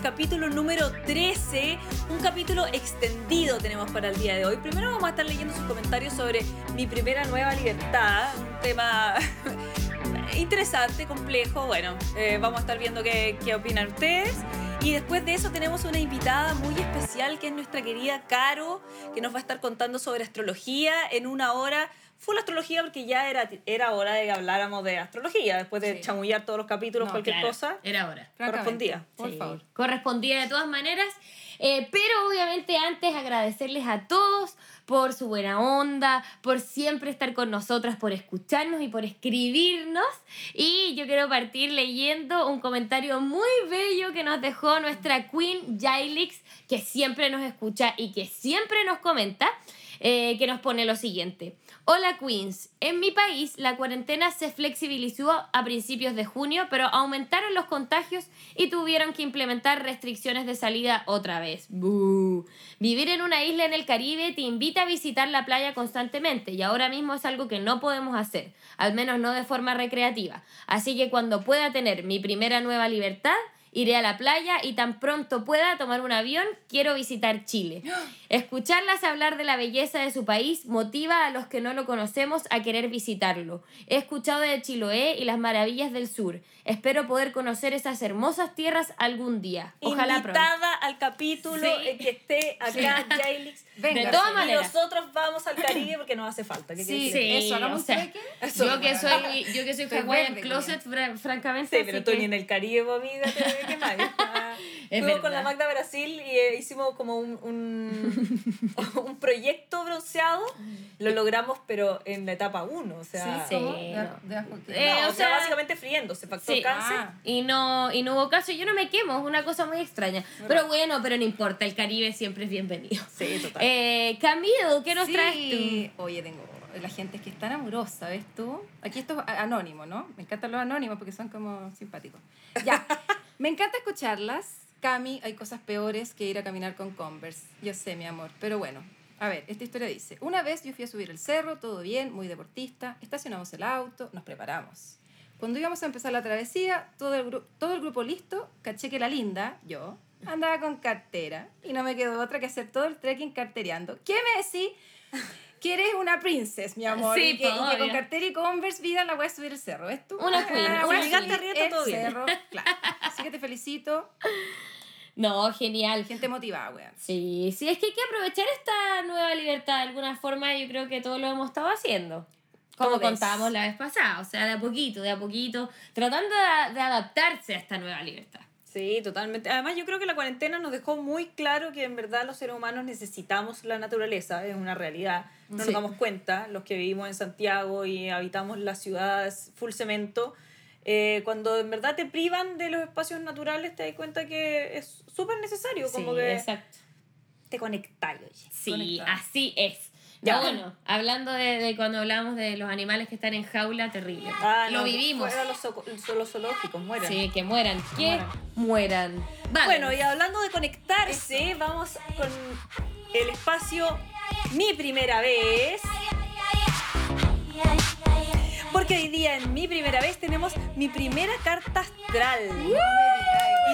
capítulo número 13, un capítulo extendido tenemos para el día de hoy. Primero vamos a estar leyendo sus comentarios sobre mi primera nueva libertad, un tema interesante, complejo. Bueno, eh, vamos a estar viendo qué, qué opinan ustedes. Y después de eso tenemos una invitada muy especial que es nuestra querida Caro, que nos va a estar contando sobre astrología en una hora full astrología porque ya era, era hora de que habláramos de astrología, después de Sí. chamullar todos los capítulos, No, cualquier claro, cosa. Era hora. Correspondía. Por Sí, favor. Correspondía de todas maneras. Eh, pero obviamente antes agradecerles a todos por su buena onda, por siempre estar con nosotras, por escucharnos y por escribirnos. Y yo quiero partir leyendo un comentario muy bello que nos dejó nuestra Queen Jailix, que siempre nos escucha y que siempre nos comenta, eh, que nos pone lo siguiente. Hola Queens, en mi país la cuarentena se flexibilizó a principios de junio, pero aumentaron los contagios y tuvieron que implementar restricciones de salida otra vez. ¡Bú! Vivir en una isla en el Caribe te invita a visitar la playa constantemente y ahora mismo es algo que no podemos hacer, al menos no de forma recreativa. Así que cuando pueda tener mi primera nueva libertad, iré a la playa y tan pronto pueda tomar un avión, quiero visitar Chile. Escucharlas hablar de la belleza de su país motiva a los que no lo conocemos a querer visitarlo. He escuchado de Chiloé y las maravillas del sur. Espero poder conocer esas hermosas tierras algún día. Ojalá pronto. Invitada al capítulo Sí. en que esté acá Jailix. Venga, De todas maneras. nosotros vamos al Caribe porque nos hace falta. ¿Qué Sí, eso, hagamos o sea. Eso. Yo que soy, yo que soy Hawaiian Closet, fra- francamente. Sí, pero tú que- ni en el Caribe, amiga, te Es Fuimos con la. Magda Brasil y eh, hicimos como un, un, un proyecto bronceado. Lo logramos, pero en la etapa 1. O sea, Sí. no. De, de que- Eh, no, o o sea, sea, básicamente friéndose, factor Sí. cáncer. Ah. Y no, y no hubo caso, yo no me quemo, es una cosa muy extraña. Pero bueno, pero no importa, el Caribe siempre es bienvenido. Sí, total. Eh, Camilo, ¿qué nos Sí. traes tú? Oye, tengo. La gente es que es tan amorosa, ¿ves tú? Aquí esto es anónimo, ¿no? Me encantan los anónimos porque son como simpáticos. Ya. Me encanta escucharlas. Cami, hay cosas peores que ir a caminar con Converse. Yo sé, mi amor. Pero bueno, a ver, esta historia dice: Una vez yo fui a subir el cerro, todo bien, muy deportista. Estacionamos el auto, nos preparamos. Cuando íbamos a empezar la travesía, todo el, todo el grupo listo, caché que la linda, yo, andaba con cartera y no me quedó otra que hacer todo el trekking cartereando. ¿Qué me decís? Que eres una princess, mi amor. Sí, y, que, po, y que con cartera y Converse, vida, la voy a subir el cerro. ¿Ves tú? Una queen, Ah, una gigante arrieta, el todo bien. cerro, claro. Así que te felicito. No, genial. Gente motivada, weón. Sí, sí, es que hay que aprovechar esta nueva libertad de alguna forma, yo creo que todos lo hemos estado haciendo. Como contábamos la vez pasada, o sea, de a poquito, de a poquito, tratando de, de adaptarse a esta nueva libertad. Sí, totalmente. Además, yo creo que la cuarentena nos dejó muy claro que en verdad los seres humanos necesitamos la naturaleza, es una realidad. No Sí. nos damos cuenta, los que vivimos en Santiago y habitamos las ciudades full cemento, eh, cuando en verdad te privan de los espacios naturales, te das cuenta que es súper necesario, como sí, que exacto. te conectáis. oye. Sí, así es. Ya. Ya, bueno, hablando de, de cuando hablamos de los animales que están en jaula, terrible. Ah, lo no, vivimos. los, los zoológicos, mueren. Sí, que mueran, que Mueran. mueran. Vale. Bueno, y hablando de conectarse, vamos con el espacio Mi Primera Vez. Porque hoy día en Mi Primera Vez tenemos mi primera carta astral.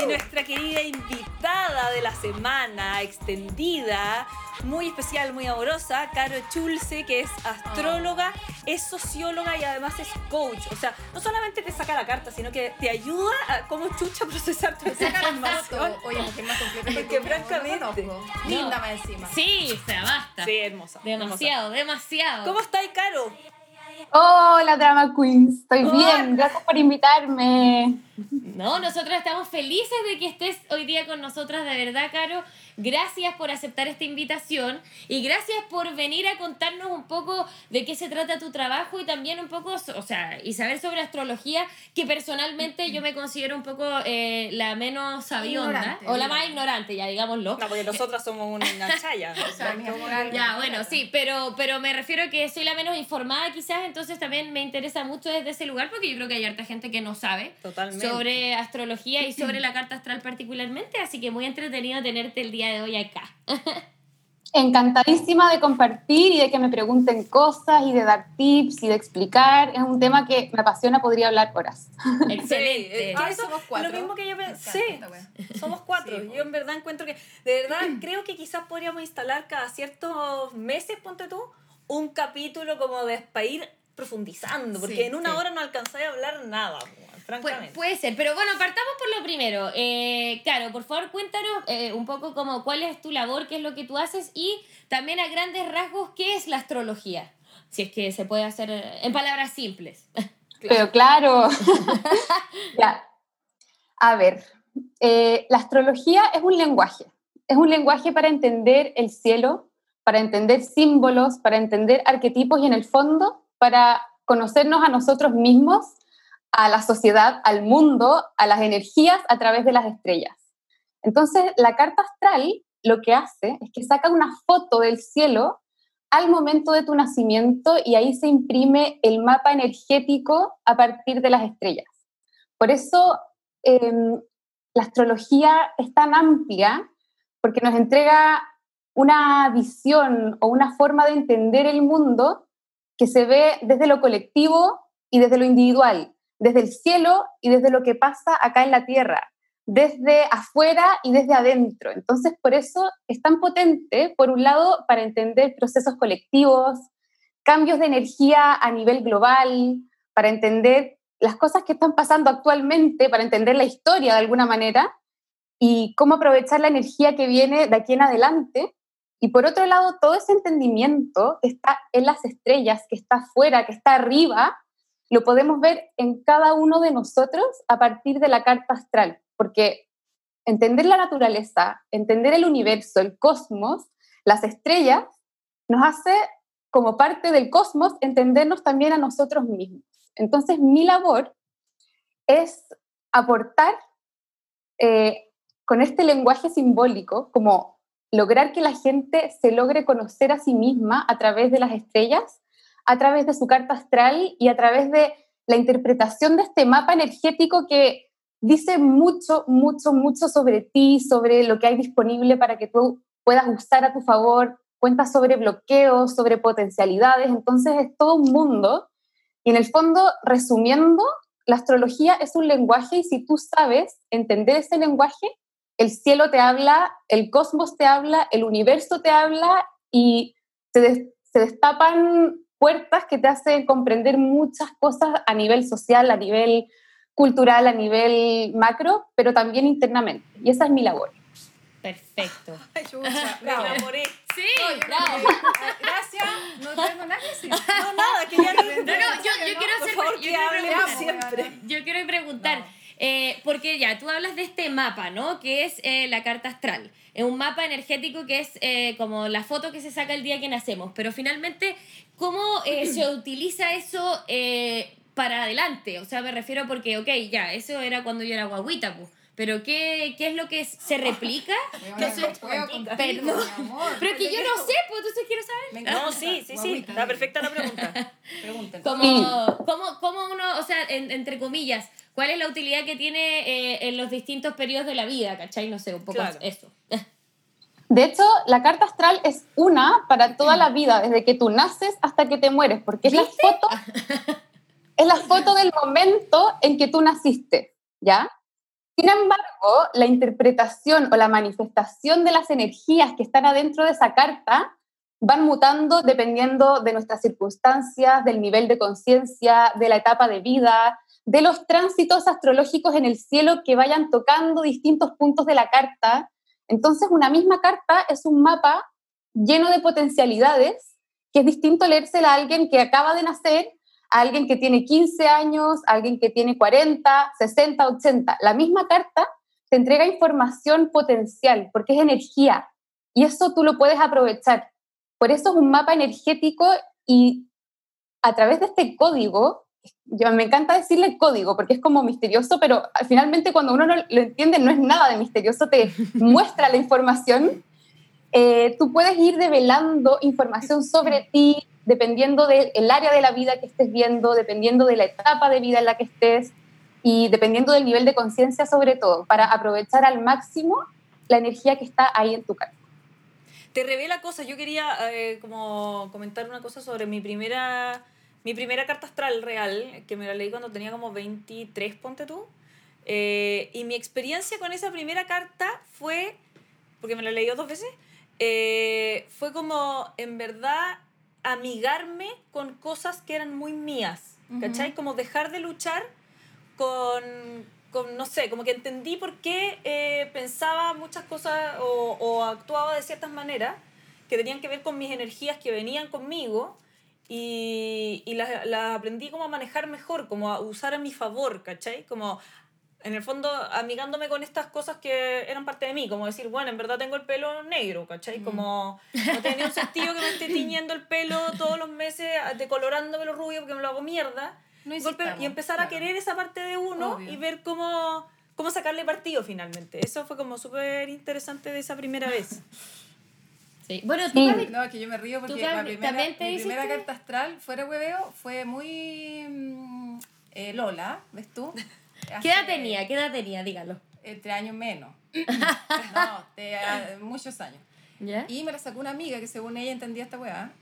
Y nuestra querida invitada de la semana, extendida, muy especial, muy amorosa, Caro Chulce, que es astróloga, es socióloga y además es coach. O sea, no solamente te saca la carta, sino que te ayuda a cómo chucha procesar tu información. Oye, mujer más completa que Porque tú, francamente-. Linda más encima. Sí, o sea, basta. Sí, hermosa. Demasiado, demasiado. ¿Cómo estáis, Caro? Hola, Drama Queens. Estoy bien. Gracias por invitarme. No, nosotros estamos felices de que estés hoy día con nosotras, de verdad, Caro. Gracias por aceptar esta invitación y gracias por venir a contarnos un poco de qué se trata tu trabajo y también un poco, o sea, y saber sobre astrología, que personalmente yo me considero un poco eh, la menos sabionda Ignorante, o la más ignorante, ya digámoslo. No, porque nosotras somos una chaya. O sea, mi amor, Ya, bueno, sí, pero, pero me refiero a que soy la menos informada quizás, entonces también me interesa mucho desde ese lugar porque yo creo que hay harta gente que no sabe Totalmente. Sobre astrología y sobre la carta astral particularmente, así que muy entretenido tenerte el día de hoy acá. Encantadísima de compartir y de que me pregunten cosas y de dar tips y de explicar. Es un tema que me apasiona, podría hablar horas. Excelente. Sí, Ay, eso, somos cuatro. Lo mismo que yo pensé. wea. Somos cuatro. Sí, yo en verdad encuentro que, de verdad, creo que quizás podríamos instalar cada ciertos meses, ponte tú, un capítulo como de para ir profundizando, porque Sí, en una sí. hora no alcanzáis a hablar nada, Pu- francamente. puede ser, pero bueno, partamos por lo primero. Eh, claro, por favor, cuéntanos eh, un poco como cuál es tu labor, qué es lo que tú haces y también a grandes rasgos qué es la astrología. Si es que se puede hacer eh, en palabras simples. Pero claro. ya. A ver, eh, la astrología es un lenguaje. Es un lenguaje para entender el cielo, para entender símbolos, para entender arquetipos y en el fondo para conocernos a nosotros mismos, a la sociedad, al mundo, a las energías a través de las estrellas. Entonces, la carta astral lo que hace es que saca una foto del cielo al momento de tu nacimiento y ahí se imprime el mapa energético a partir de las estrellas. Por eso eh, la astrología es tan amplia porque nos entrega una visión o una forma de entender el mundo que se ve desde lo colectivo y desde lo individual, desde el cielo y desde lo que pasa acá en la tierra, desde afuera y desde adentro. Entonces, por eso es tan potente, por un lado, para entender procesos colectivos, cambios de energía a nivel global, para entender las cosas que están pasando actualmente, para entender la historia de alguna manera y cómo aprovechar la energía que viene de aquí en adelante. Y por otro lado, todo ese entendimiento que está en las estrellas, que está afuera, que está arriba, lo podemos ver en cada uno de nosotros a partir de la carta astral, porque entender la naturaleza, entender el universo, el cosmos, las estrellas, nos hace como parte del cosmos entendernos también a nosotros mismos. Entonces, mi labor es aportar eh, con este lenguaje simbólico, como lograr que la gente se logre conocer a sí misma a través de las estrellas, a través de su carta astral y a través de la interpretación de este mapa energético que dice mucho, mucho, mucho sobre ti, sobre lo que hay disponible para que tú puedas usar a tu favor, cuenta sobre bloqueos, sobre potencialidades, entonces es todo un mundo. Y en el fondo, resumiendo, la astrología es un lenguaje y si tú sabes entender ese lenguaje, el cielo te habla, el cosmos te habla, el universo te habla y se, des- se destapan puertas que te hacen comprender muchas cosas a nivel social, a nivel cultural, a nivel macro, pero también internamente. Y esa es mi labor. Perfecto. Ay, chucha, Me enamoré. Sí, bravo. Gracias, no tengo nada que decir. No, nada, que ya no. No, no, yo, yo quiero hacer. favor, yo. Yo quiero preguntar, No. Eh, porque ya, tú hablas de este mapa, ¿no? Que es eh, la carta astral. Es un mapa energético que es eh, como la foto que se saca el día que nacemos. Pero finalmente, ¿cómo eh, se utiliza eso eh, para adelante? O sea, me refiero porque, ok, ya, eso era cuando yo era guaguita, pues. Pero ¿qué, ¿qué es lo que se replica? Que soy- Perdón. Perdón. Pero es que yo no sé, pues entonces quiero saber. No, sí, sí, sí. Está perfecta la pregunta. Como. ¿cómo, cómo uno, o sea, en- entre comillas, cuál es la utilidad que tiene eh, en los distintos periodos de la vida, ¿cachai? No sé, un poco Claro. eso. De hecho, la carta astral es una para toda la vida, desde que tú naces hasta que te mueres, porque es la foto, es la foto del momento en que tú naciste, ¿ya? Sin embargo, la interpretación o la manifestación de las energías que están adentro de esa carta van mutando dependiendo de nuestras circunstancias, del nivel de conciencia, de la etapa de vida, de los tránsitos astrológicos en el cielo que vayan tocando distintos puntos de la carta. Entonces, una misma carta es un mapa lleno de potencialidades, que es distinto leérsela a alguien que acaba de nacer, alguien que tiene 15 años, alguien que tiene 40, 60, 80. La misma carta te entrega información potencial, porque es energía, y eso tú lo puedes aprovechar. Por eso es un mapa energético y a través de este código, yo, me encanta decirle código porque es como misterioso, pero finalmente cuando uno no lo entiende no es nada de misterioso, te muestra la información. Eh, tú puedes ir develando información sobre ti dependiendo del área de la vida que estés viendo, dependiendo de la etapa de vida en la que estés y dependiendo del nivel de conciencia sobre todo, para aprovechar al máximo la energía que está ahí en tu carta. te revela cosas. Yo quería eh, como comentar una cosa sobre mi primera, mi primera carta astral real, que me la leí cuando tenía como 23, ponte tú. Eh, y mi experiencia con esa primera carta fue, porque me la leí dos veces, eh, fue como en verdad amigarme con cosas que eran muy mías, ¿cachai? Como dejar de luchar con, con, no sé, como que entendí por qué eh, pensaba muchas cosas o, o actuaba de ciertas maneras que tenían que ver con mis energías que venían conmigo y, y las, las aprendí como a manejar mejor, como a usar a mi favor, ¿cachai? Como en el fondo amigándome con estas cosas que eran parte de mí, como decir, bueno, en verdad tengo el pelo negro, ¿cachai? Como no tenía un sentido que me esté tiñendo el pelo todos los meses, decolorándome lo rubio porque me lo hago mierda. No Golpe- y empezar a claro. querer esa parte de uno Obvio. y ver cómo, cómo sacarle partido finalmente. Eso fue como súper interesante de esa primera vez. Sí. Bueno, tú, Sí. No, es que yo me río porque ¿Tú la también- primera, mi primera carta astral, fuera hueveo, fue muy mm, eh, Lola, ¿ves tú? ¿qué edad tenía? ¿Qué edad tenía? Dígalo. Entre años menos. no, ah, muchos años. ¿Ya? Y me la sacó una amiga que según ella entendía esta weá.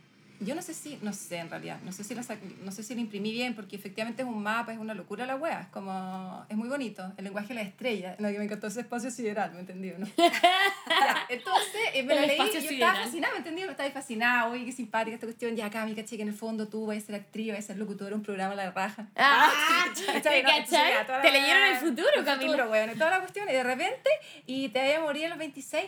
Yo no sé si, no sé en realidad, no sé si la, no sé si la imprimí bien porque efectivamente es un mapa, es una locura la weá, es como, es muy bonito, el lenguaje de la estrella, no, que me encantó ese espacio sideral, ¿me entendió? ¿no? Ya, entonces eh, me El la leí, espacio yo estaba fascinada, ¿me entendió? Estaba fascinada, uy, qué simpática esta cuestión, ya acá, mi caché, que en el fondo tú vas a ser actriz, vas a ser locutora un programa La Raja. Ah, ¿Cachai? ¿te No, entonces, cachai? toda la Te leyeron el futuro, el Camila. futuro, weón, y toda la cuestión, y de repente, y te vaya a morir a los 26.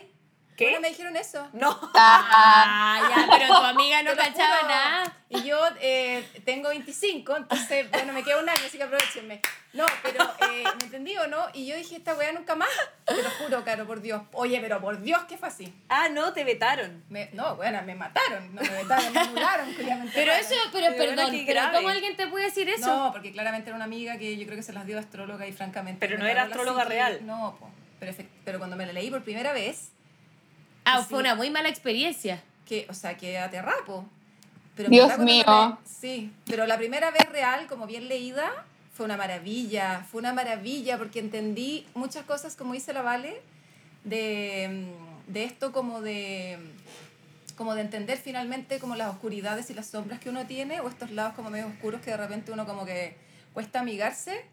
¿Qué? Bueno, me dijeron eso. No. Ah, ya, pero tu amiga no cachaba nada. Y yo eh, tengo 25, entonces, bueno, me queda un año, así que aprovechenme. No, pero, eh, ¿me entendí o no? Y yo dije, esta weá nunca más. Te lo juro, Caro, por Dios. Oye, pero por Dios que fue así. Ah, no, te vetaron. Me- no, bueno, me mataron. No me mataron, me anularon. me Pero eso, pero Pero bueno, perdón, qué pero. ¿cómo alguien te puede decir eso? No, porque claramente era una amiga que yo creo que se las dio astróloga y francamente... Pero no era astróloga real. No, po. Pero, pero cuando me la leí por primera vez, ah, sí. fue una muy mala experiencia. que, o sea, que aterrapo. Pero Dios mío. sí, pero la primera vez real, como bien leída, fue una maravilla, fue una maravilla porque entendí muchas cosas, como dice la Vale, de, de esto como de como de entender finalmente como las oscuridades y las sombras que uno tiene o estos lados como medio oscuros que de repente uno como que cuesta amigarse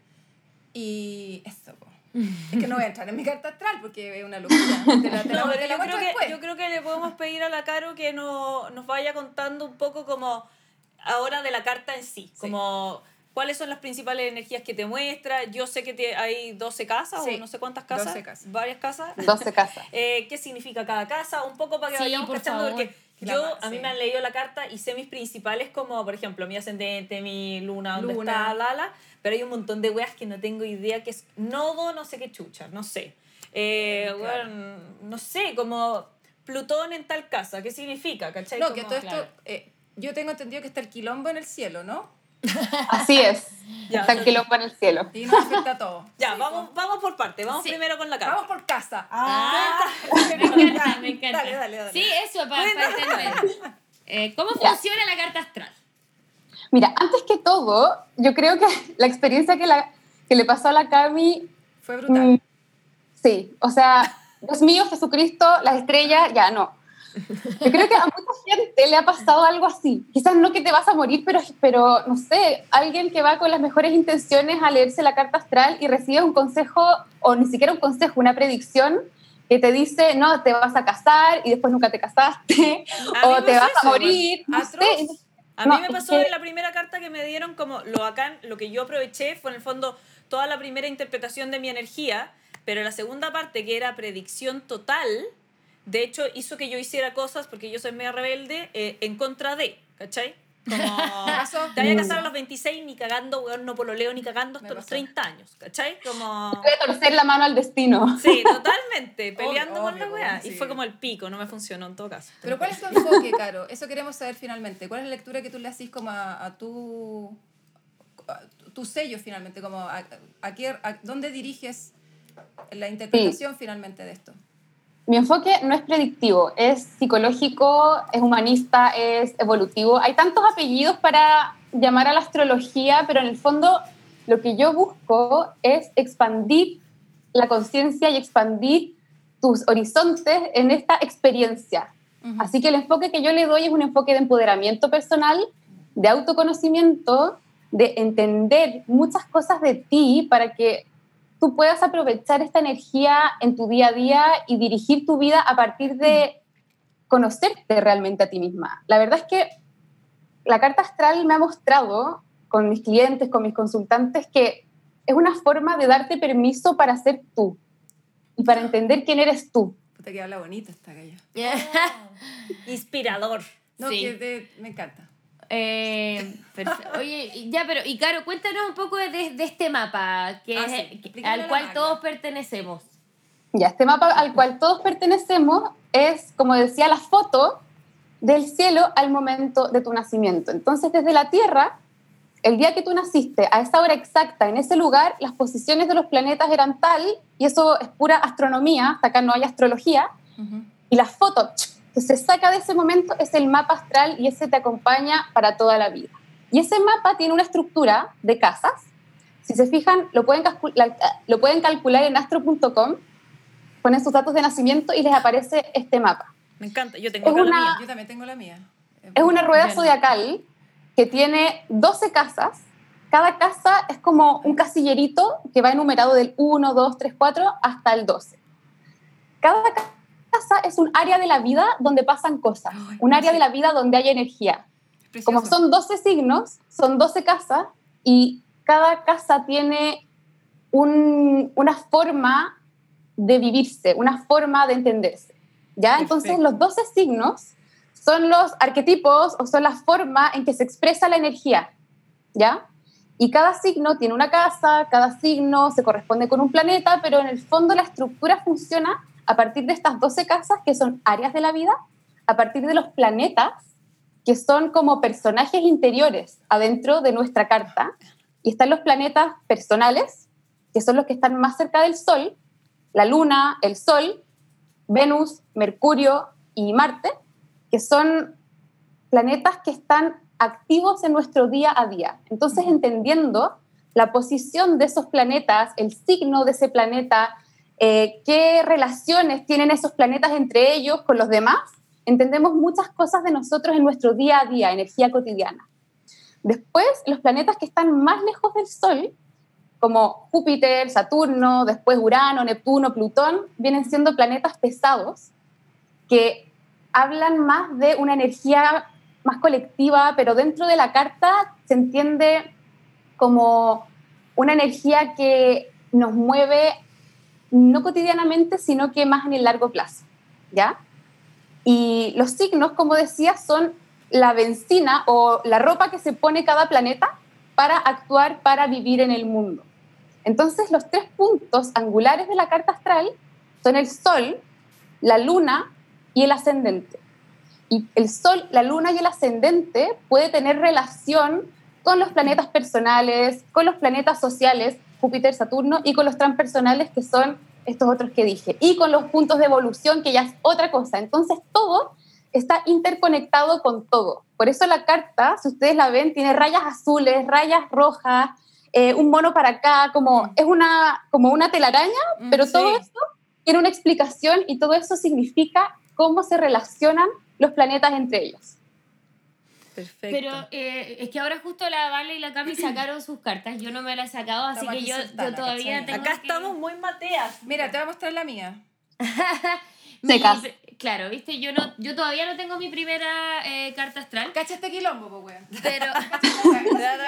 y eso. Es que no voy a entrar en mi carta astral porque es una locura te la, te la- No, te la yo creo, que, yo creo que le podemos pedir a la Caro que no, nos vaya contando un poco como ahora de la carta en sí, como cuáles son las principales energías que te muestra. Yo sé que te- hay 12 casas Sí, o no sé cuántas casas, 12 casas. varias casas. 12 casas. Eh, ¿Qué significa cada casa? Un poco para que Sí, vayamos por cachando, favor. porque yo, a mí me han leído la carta y sé mis principales como, por ejemplo, mi ascendente, mi luna, dónde Luna. está Lala, pero hay un montón de weas que no tengo idea que es nodo, no sé qué chucha, no sé. Eh, Claro. weón, no sé, como Plutón en tal casa, ¿qué significa? ¿Cachai? No, que Como- todo esto, claro. eh, yo tengo entendido que está el quilombo en el cielo, ¿no? Así es. Ya. Está el quilombo en el cielo. Y nos afecta a todos. Ya, Sí, vamos, vamos por parte, vamos Sí. primero con la carta. Vamos por casa. Ah, me me encanta, me encanta. Dale, dale, dale. Sí, eso, para, entender. Eh, ¿Cómo Ya. funciona la carta astral? Mira, antes que todo, yo creo que la experiencia que, la, que le pasó a la Cami, Fue brutal. mm, sí, o sea, Dios mío, Jesucristo, las estrellas, ya no. Yo creo que a mucha gente le ha pasado algo así. Quizás no que te vas a morir, pero, pero no sé, alguien que va con las mejores intenciones a leerse la carta astral y recibe un consejo, o ni siquiera un consejo, una predicción que te dice, no, te vas a casar y después nunca te casaste, A mí o me te vas a eso, morir, no sé. A mí No, me es pasó que- en la primera carta que me dieron como lo bacán, lo que yo aproveché fue en el fondo toda la primera interpretación de mi energía, pero la segunda parte que era predicción total, de hecho hizo que yo hiciera cosas, porque yo soy media rebelde, eh, en contra de, ¿cachai? Como, te vaya a casar a los 26, ni cagando, weón, no pololeo, ni cagando hasta los pasó. 30 años, ¿cachai? Como... Puede torcer la mano al destino. Sí, totalmente, peleando con obvio, la weá. sí. Y fue como el pico, no me funcionó en todo caso. Pero ¿cuál es tu enfoque, Caro? Eso queremos saber finalmente. ¿Cuál es la lectura que tú le haces como a, a tu, a tu sello finalmente? Como a, a a- ¿Dónde diriges la interpretación finalmente de esto? Mi enfoque no es predictivo, es psicológico, es humanista, es evolutivo. Hay tantos apellidos para llamar a la astrología, pero en el fondo lo que yo busco es expandir la conciencia y expandir tus horizontes en esta experiencia. Así que el enfoque que yo le doy es un enfoque de empoderamiento personal, de autoconocimiento, de entender muchas cosas de ti para que tú puedas aprovechar esta energía en tu día a día y dirigir tu vida a partir de conocerte realmente a ti misma. La verdad es que la carta astral me ha mostrado con mis clientes, con mis consultantes, que es una forma de darte permiso para ser tú y para entender quién eres tú. Puta que habla bonito esta galla. Inspirador. No, Sí. que te- me encanta. Eh, Oye, ya, pero, y Caro, cuéntanos un poco de, de este mapa que Ah, es- sí. que- al cual Magda. todos pertenecemos. Ya, este mapa al cual todos pertenecemos es, como decía, la foto del cielo al momento de tu nacimiento. Entonces, desde la Tierra, el día que tú naciste, a esa hora exacta, en ese lugar, las posiciones de los planetas eran tal, y eso es pura astronomía, hasta acá no hay astrología, y la foto que se saca de ese momento es el mapa astral y ese te acompaña para toda la vida. Y ese mapa tiene una estructura de casas. Si se fijan, lo pueden, lo pueden calcular en astro.com, ponen sus datos de nacimiento y les aparece este mapa. Me encanta. Yo tengo Es acá la una- mía. Yo también tengo la mía. Es una rueda Bien. zodiacal que tiene 12 casas. Cada casa es como un casillerito que va enumerado del 1, 2, 3, 4 hasta el 12. Cada ca- casa es un área de la vida donde pasan cosas, Ay, un área de la vida donde hay energía. Como son 12 signos, son 12 casas y cada casa tiene un- una forma de vivirse, una forma de entenderse. ¿ya? Entonces los 12 signos son los arquetipos o son la forma en que se expresa la energía. ¿ya? Y cada signo tiene una casa, cada signo se corresponde con un planeta, pero en el fondo la estructura funciona a partir de estas 12 casas que son áreas de la vida, a partir de los planetas que son como personajes interiores adentro de nuestra carta. Y están los planetas personales, que son los que están más cerca del Sol, la Luna, el Sol, Venus, Mercurio y Marte, que son planetas que están activos en nuestro día a día. Entonces, entendiendo la posición de esos planetas, el signo de ese planeta, eh, qué relaciones tienen esos planetas entre ellos con los demás, entendemos muchas cosas de nosotros en nuestro día a día, energía cotidiana. Después, los planetas que están más lejos del Sol, como Júpiter, Saturno, después Urano, Neptuno, Plutón, vienen siendo planetas pesados que hablan más de una energía más colectiva, pero dentro de la carta se entiende como una energía que nos mueve no cotidianamente, sino que más en el largo plazo, ¿ya? Y los signos, como decía, son la benzina o la ropa que se pone cada planeta para actuar, para vivir en el mundo. Entonces, los tres puntos angulares de la carta astral son el Sol, la Luna y el ascendente. Y el Sol, la Luna y el ascendente puede tener relación con los planetas personales, con los planetas sociales, Júpiter, Saturno, y con los transpersonales, que son estos otros que dije, y con los puntos de evolución, que ya es otra cosa. Entonces, todo está interconectado con todo. Por eso la carta, si ustedes la ven, tiene rayas azules, rayas rojas, eh, un mono para acá, como es una, como una telaraña, Mm, pero sí. todo eso tiene una explicación y todo eso significa cómo se relacionan los planetas entre ellos. Perfecto. Pero eh, es que ahora justo la Vale y la Cami sacaron sus cartas. Yo no me las he sacado, así que yo, yo todavía ¿cachai? tengo. Acá que- estamos muy mateas. Mira, te voy a mostrar la mía. mi- claro, viste, yo no, yo todavía no tengo mi primera eh, carta astral, Cacha este quilombo, po, weón. pero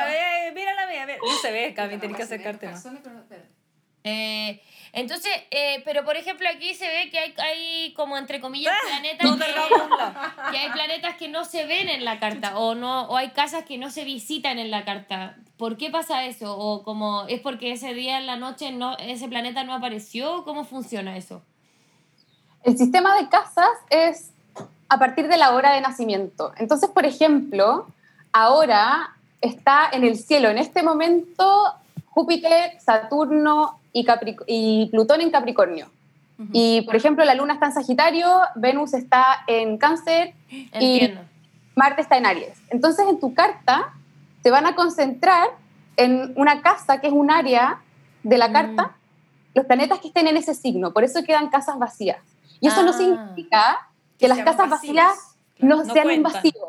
eh, Mira la mía, mira. no se ve, Cami, tenés que acercarte más. Eh, entonces, eh, pero por ejemplo aquí se ve que hay, hay como entre comillas planetas que hay planetas que no se ven en la carta o no o hay casas que no se visitan en la carta. ¿Por qué pasa eso? O como es porque ese día en la noche no ese planeta no apareció, ¿cómo funciona eso? El sistema de casas es a partir de la hora de nacimiento. Entonces, por ejemplo, ahora está en el cielo, en este momento, Júpiter, Saturno y, Capric- y Plutón en Capricornio. Y, por ejemplo, la Luna está en Sagitario, Venus está en Cáncer Entiendo. Marte está en Aries. Entonces, en tu carta te van a concentrar en una casa que es un área de la Mm. carta, los planetas que estén en ese signo. Por eso quedan casas vacías. Y eso no Ah. significa que las casas vacías no, no sean un cuentan. vacío.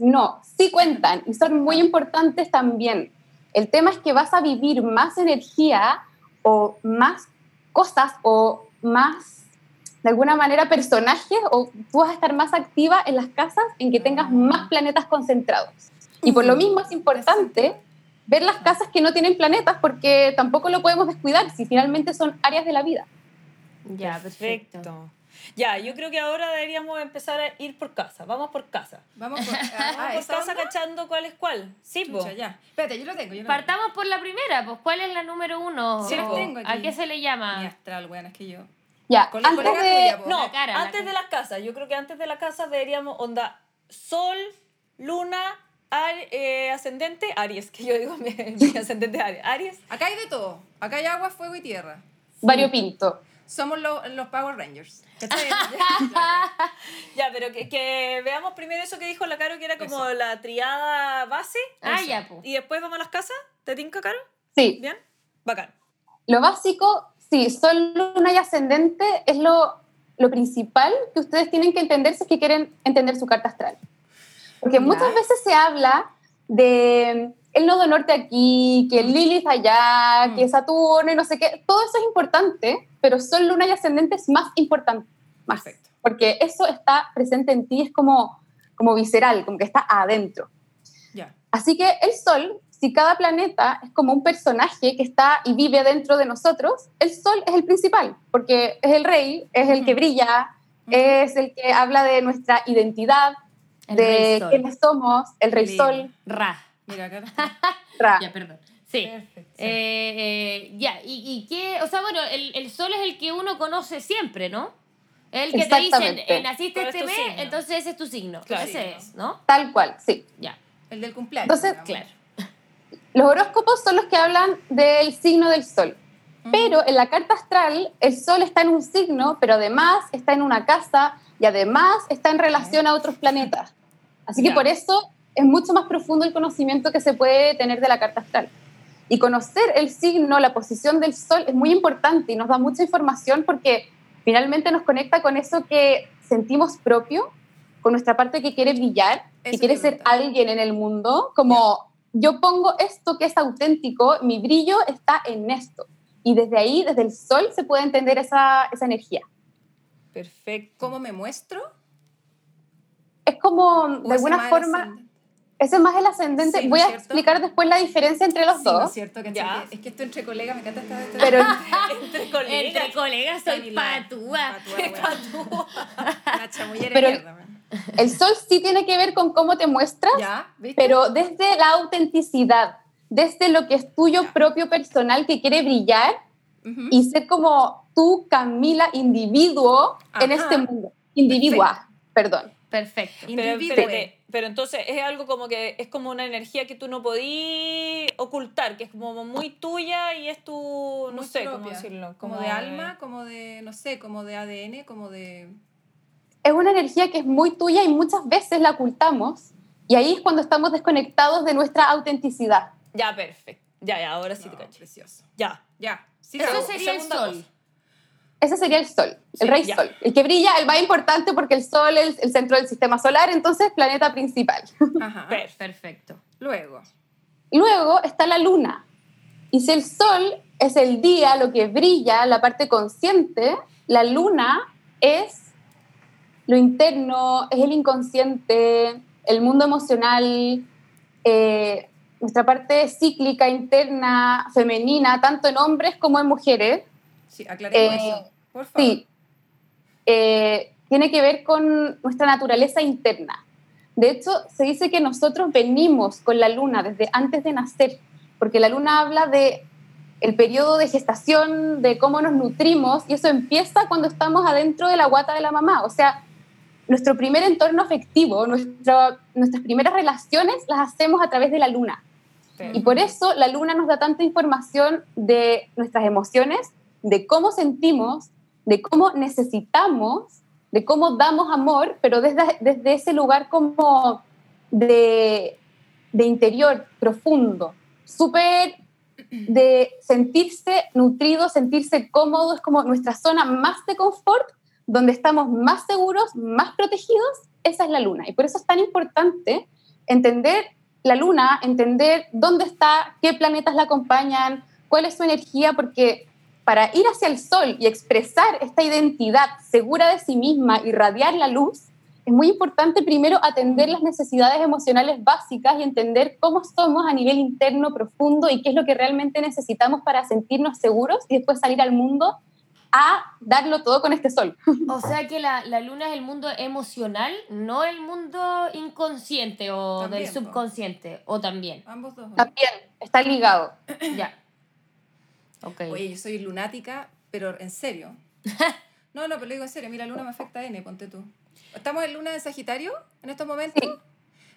No, sí cuentan y son muy importantes también. El tema es que vas a vivir más energía o más cosas o más, de alguna manera, personajes o tú vas a estar más activa en las casas en que tengas más planetas concentrados. Y por lo mismo es importante ver las casas que no tienen planetas porque tampoco lo podemos descuidar si finalmente son áreas de la vida. Ya, perfecto. Ya, yo creo que ahora deberíamos empezar a ir por casa. Vamos por casa. Vamos por, Vamos ah, por ¿esa casa onda? cachando cuál es cuál. Sí, po. Chucha, ya. Espérate, yo lo tengo. Yo lo Partamos por la primera, pues ¿cuál es la número uno? Sí, ¿O po. tengo aquí. ¿A qué se le tengo. Mi llama? astral, weón, es que yo. Ya, Con la antes de... tuya. No, La cara, la antes cara. de las casas. Yo creo que antes de la casa deberíamos onda sol, luna, Ar- eh, ascendente, Aries, que yo digo mi, mi ascendente Aries. Aries. Acá hay de todo. Acá hay agua, fuego y tierra. variopinto. Somos los, los Power Rangers. ¿Cachai? Ya, pero que, que veamos primero eso que dijo la Caro, que era como Eso. la triada base. Ah, Eso. ya, pues. Y después vamos a las casas. ¿Te tinca, Caro? Sí, ¿Bien? Bacán. Lo básico, sí, sol, luna y ascendente es lo, lo principal que ustedes tienen que entender si es que quieren entender su carta astral. Porque Ya. muchas veces se habla de el nodo norte aquí, que el Lilith allá, Mm. que Saturno y no sé qué. Todo eso es importante, pero sol, luna y ascendente es más importante. Más. Perfecto. Porque eso está presente en ti, es como, como visceral, como que está adentro. Ya. Así que el Sol, si cada planeta es como un personaje que está y vive dentro de nosotros, el Sol es el principal, porque es el rey, es el que Ujú. brilla, es el que habla de nuestra identidad, El de quiénes somos, el rey. Sol, Ra. Mira, acá. Ra. Ya, perdón. Sí. Perfecto. Eh, eh, ya, y, y qué, o sea, bueno, el, el sol es el que uno conoce siempre, ¿no? El que te dicen, eh, naciste ¿Cuál es este mes, signo? entonces ese es tu signo. Claro. Ese es, ¿no? Tal cual, sí. Ya, El del cumpleaños. Entonces, digamos. claro. Los horóscopos son los que hablan del signo del Sol. Pero en la carta astral, el Sol está en un signo, pero además está en una casa y además está en relación a otros planetas. Así que por eso es mucho más profundo el conocimiento que se puede tener de la carta astral. Y conocer el signo, la posición del Sol es muy importante y nos da mucha información porque finalmente nos conecta con eso que sentimos propio, con nuestra parte que quiere brillar, que Eso quiere te ser alguien en el mundo, como yo pongo esto que es auténtico, mi brillo está en esto. Y desde ahí, desde el sol, se puede entender esa, esa energía. Perfecto. ¿Cómo me muestro? Es como, ¿O de alguna forma? Ese es más el ascendente. Sí, ¿no Voy a cierto? explicar después la diferencia entre los Sí, ¿no dos. es cierto? ¿cachai? Ya. Es que esto entre colegas me encanta esta esta- Pero Entre colegas. Entre colegas soy patúa. patúa, weón. Una chamullera Pero- mierda, el sol sí tiene que ver con cómo te muestras, ¿Ya? ¿Viste? pero desde la autenticidad, desde lo que es tuyo Ya. propio personal que quiere brillar Ujú. y ser como tú, Camila, individuo en Ajá. este mundo. Individua, perdón. Perfecto. Pero, Individuo. Pero entonces es algo como que es como una energía que tú no podí ocultar, que es como muy tuya y es tu, no Muy sé cómo propia. decirlo. Como de alma, como de, no sé, como de ADN, como de... es una energía que es muy tuya y muchas veces la ocultamos y ahí es cuando estamos desconectados de nuestra autenticidad. Ya, perfecto. Ya, ya, ahora sí No, te cacho. precioso. Ya. Ya. Sí, Eso sería el sol. cosa. Ese sería el Sol, Sí, el Rey ya. Sol, el que brilla, el más importante porque el Sol es el centro del sistema solar, entonces planeta principal. Ajá. Per- Perfecto. Luego. Luego está la Luna. Y si el Sol es el día, lo que brilla, la parte consciente, la Luna es lo interno, es el inconsciente, el mundo emocional, eh, nuestra parte cíclica, interna, femenina, tanto en hombres como en mujeres. Sí, aclaremos Eh, eso. Por favor. Sí. Eh, tiene que ver con nuestra naturaleza interna. De hecho, se dice que nosotros venimos con la luna desde antes de nacer, porque la luna habla de el periodo de gestación, de cómo nos nutrimos, y eso empieza cuando estamos adentro de la guata de la mamá. O sea, nuestro primer entorno afectivo, nuestra- nuestras primeras relaciones las hacemos a través de la luna. Y por eso la luna nos da tanta información de nuestras emociones, de cómo sentimos, de cómo necesitamos, de cómo damos amor, pero desde, desde ese lugar como de, de interior profundo, súper de sentirse nutrido, sentirse cómodo, es como nuestra zona más de confort, donde estamos más seguros, más protegidos, esa es la luna. Y por eso es tan importante entender la luna, entender dónde está, qué planetas la acompañan, cuál es su energía, porque para ir hacia el sol y expresar esta identidad segura de sí misma, irradiar la luz, es muy importante primero atender las necesidades emocionales básicas y entender cómo somos a nivel interno profundo y qué es lo que realmente necesitamos para sentirnos seguros y después salir al mundo a darlo todo con este sol. O sea que la, la luna es el mundo emocional, no el mundo inconsciente o También, del subconsciente, o también. Ambos dos. También está ligado. Ya. Ok. Oye, yo soy lunática, pero en serio. No, no, pero lo digo en serio. Mira, luna me afecta a N, ponte tú. ¿Estamos en luna de Sagitario en estos momentos? Sí.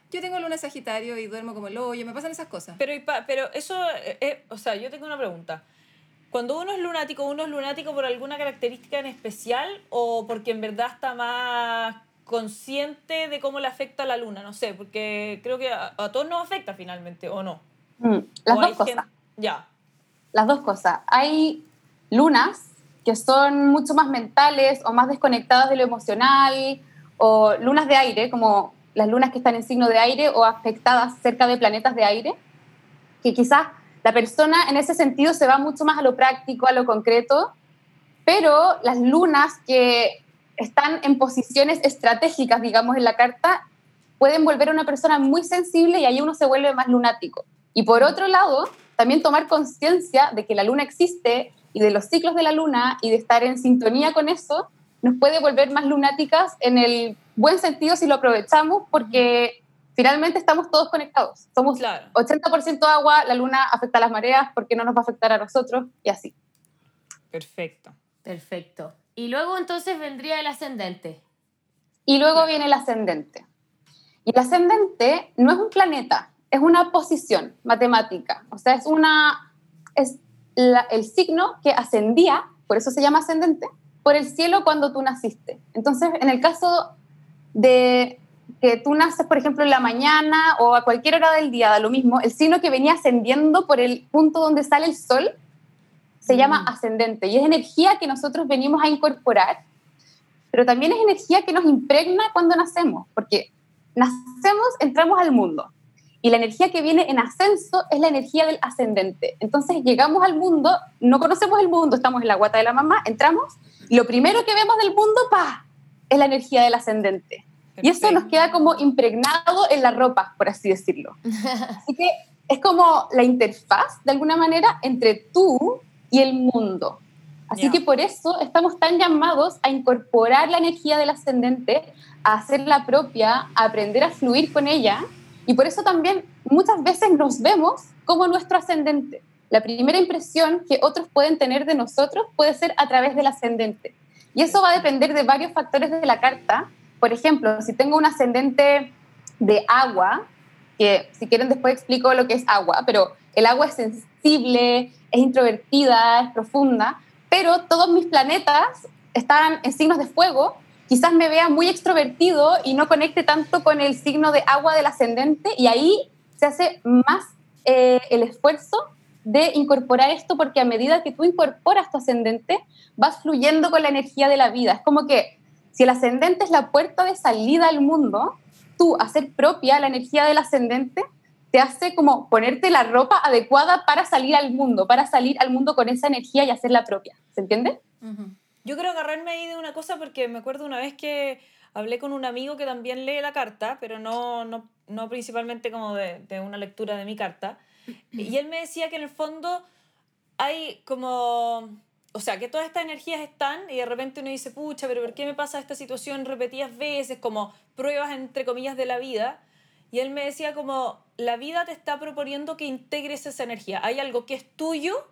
Yo tengo luna de Sagitario y duermo como el hoyo, me pasan esas cosas. Pero, y pa- pero eso, eh, eh, o sea, yo tengo una pregunta. Cuando uno es lunático, ¿uno es lunático por alguna característica en especial o porque en verdad está más consciente de cómo le afecta a la luna? No sé, porque creo que a, a todos nos afecta finalmente, ¿o no? Mm, Las O dos cosas. gen- Ya. Las dos cosas. Hay lunas que son mucho más mentales o más desconectadas de lo emocional, o lunas de aire, como las lunas que están en signo de aire o afectadas cerca de planetas de aire, que quizás la persona en ese sentido se va mucho más a lo práctico, a lo concreto, pero las lunas que están en posiciones estratégicas, digamos, en la carta, pueden volver a una persona muy sensible y ahí uno se vuelve más lunático. Y por otro lado, también tomar conciencia de que la luna existe y de los ciclos de la luna y de estar en sintonía con eso, nos puede volver más lunáticas en el buen sentido si lo aprovechamos, porque finalmente estamos todos conectados. Somos Claro. 80% agua, la luna afecta a las mareas, porque no nos va a afectar a nosotros? Y así. Perfecto. Perfecto. Y luego entonces vendría el ascendente. Y luego viene el ascendente. Y el ascendente no es un planeta, es una posición matemática. O sea, es, una, es la- el signo que ascendía, por eso se llama ascendente, por el cielo cuando tú naciste. Entonces, en el caso de que tú naces, por ejemplo, en la mañana o a cualquier hora del día, da lo mismo, el signo que venía ascendiendo por el punto donde sale el sol se llama Mm. ascendente y es energía que nosotros venimos a incorporar pero también es energía que nos impregna cuando nacemos, porque nacemos, entramos al mundo, y la energía que viene en ascenso es la energía del ascendente. Entonces llegamos al mundo, no conocemos el mundo, estamos en la guata de la mamá, entramos, y lo primero que vemos del mundo, pa, es la energía del ascendente. Y eso nos queda como impregnado en la ropa, por así decirlo. Así que es como la interfaz, de alguna manera, entre tú y el mundo. Así que por eso estamos tan llamados a incorporar la energía del ascendente, a hacerla propia, a aprender a fluir con ella. Y por eso también muchas veces nos vemos como nuestro ascendente. La primera impresión que otros pueden tener de nosotros puede ser a través del ascendente. Y eso va a depender de varios factores de la carta. Por ejemplo, si tengo un ascendente de agua, que si quieren después explico lo que es agua, pero el agua es sensible, es introvertida, es profunda, pero todos mis planetas están en signos de fuego, quizás me vea muy extrovertido y no conecte tanto con el signo de agua del ascendente y ahí se hace más eh, el esfuerzo de incorporar esto porque a medida que tú incorporas tu ascendente vas fluyendo con la energía de la vida. Es como que si el ascendente es la puerta de salida al mundo, tú hacer propia la energía del ascendente te hace como ponerte la ropa adecuada para salir al mundo, para salir al mundo con esa energía y hacerla propia. ¿Se entiende? Ujú. Yo quiero agarrarme ahí de una cosa porque me acuerdo una vez que hablé con un amigo que también lee la carta, pero no, no, no principalmente como de, de una lectura de mi carta. Y él me decía que en el fondo hay como... O sea, que todas estas energías están y de repente uno dice, pucha, pero ¿por qué me pasa esta situación repetidas veces? Como pruebas, entre comillas, de la vida. Y él me decía como, la vida te está proponiendo que integres esa energía. Hay algo que es tuyo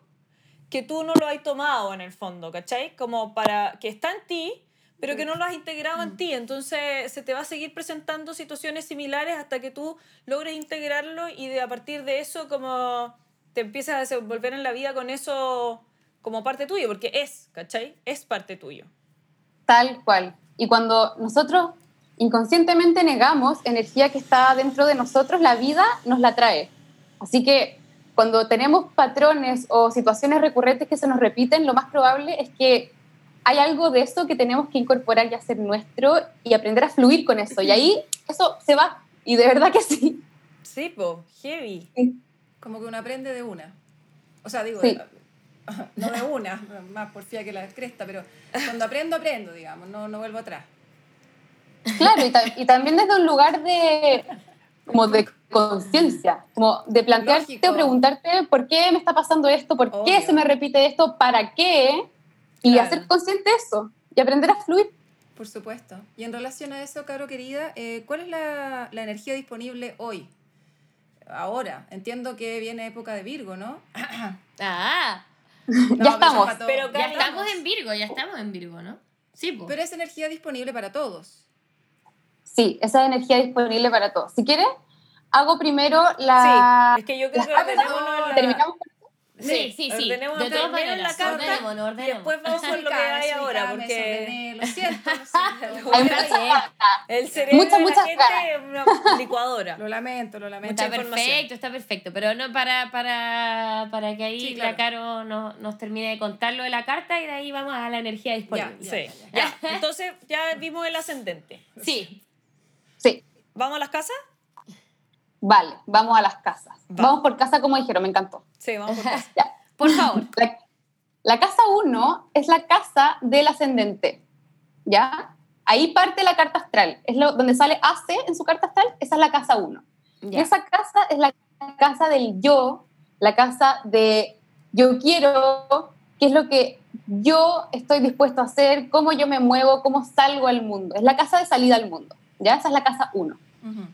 que tú no lo has tomado en el fondo, ¿cachai? Como para que está en ti, pero que no lo has integrado en ti. Entonces se te va a seguir presentando situaciones similares hasta que tú logres integrarlo y de a partir de eso como te empiezas a desenvolver en la vida con eso como parte tuyo, porque es, ¿cachai? Es parte tuyo. Tal cual. Y cuando nosotros inconscientemente negamos energía que está dentro de nosotros, la vida nos la trae. Así que cuando tenemos patrones o situaciones recurrentes que se nos repiten, lo más probable es que hay algo de eso que tenemos que incorporar y hacer nuestro y aprender a fluir con eso. Y ahí eso se va. Y de verdad que sí. Sí, po, heavy. Como que uno aprende de una. O sea, digo, Sí. no de una, más porfía que la cresta, pero cuando aprendo, aprendo, digamos, no, no vuelvo atrás. Claro, y, ta- y también desde un lugar de como de conciencia, como de plantearte Lógico. o preguntarte por qué me está pasando esto, por qué se me repite esto, para qué, y Claro. hacer consciente de eso, y aprender a fluir. Por supuesto. Y en relación a eso, Caro querida, eh, ¿cuál es la, la energía disponible hoy? Ahora, entiendo que viene época de Virgo, ¿no? Ah, No, Ya estamos. Pero ya estamos en Virgo, ya estamos en Virgo, ¿no? Sí, po. Pero es energía disponible para todos. Sí, esa es energía disponible para todos. Si quieres, hago primero la... Sí, es que yo creo que la- ordenémonos en la... Terminamos con- Sí, sí, sí. Ordenemos De todas en la maneras, carta ordenémonos, y ordenémonos. después vamos con lo que hay ahora, porque Lo siento, lo el cerebro Muchas, de la muchas gente es una licuadora. Lo lamento, lo lamento. Está perfecto, está perfecto. Pero no para, para, para que ahí Sí, la. Caro no- nos termine de contar lo de la carta y de ahí vamos a la energía disponible. Ya, Sí, ya. Entonces ya vimos el ascendente. Sí. Sí, ¿Vamos a las casas? Vale, vamos a las casas. Va. Vamos por casa como dijeron, me encantó. Sí, vamos por casas. Ya. Por favor. La, la casa 1 es la casa del ascendente, ¿ya? Ahí parte la carta astral, es lo, donde sale AC en su carta astral, esa es la casa 1. Y esa casa es la casa del yo, la casa de yo quiero, qué es lo que yo estoy dispuesto a hacer, cómo yo me muevo, cómo salgo al mundo. Es la casa de salida al mundo, ¿ya? Esa es la casa 1.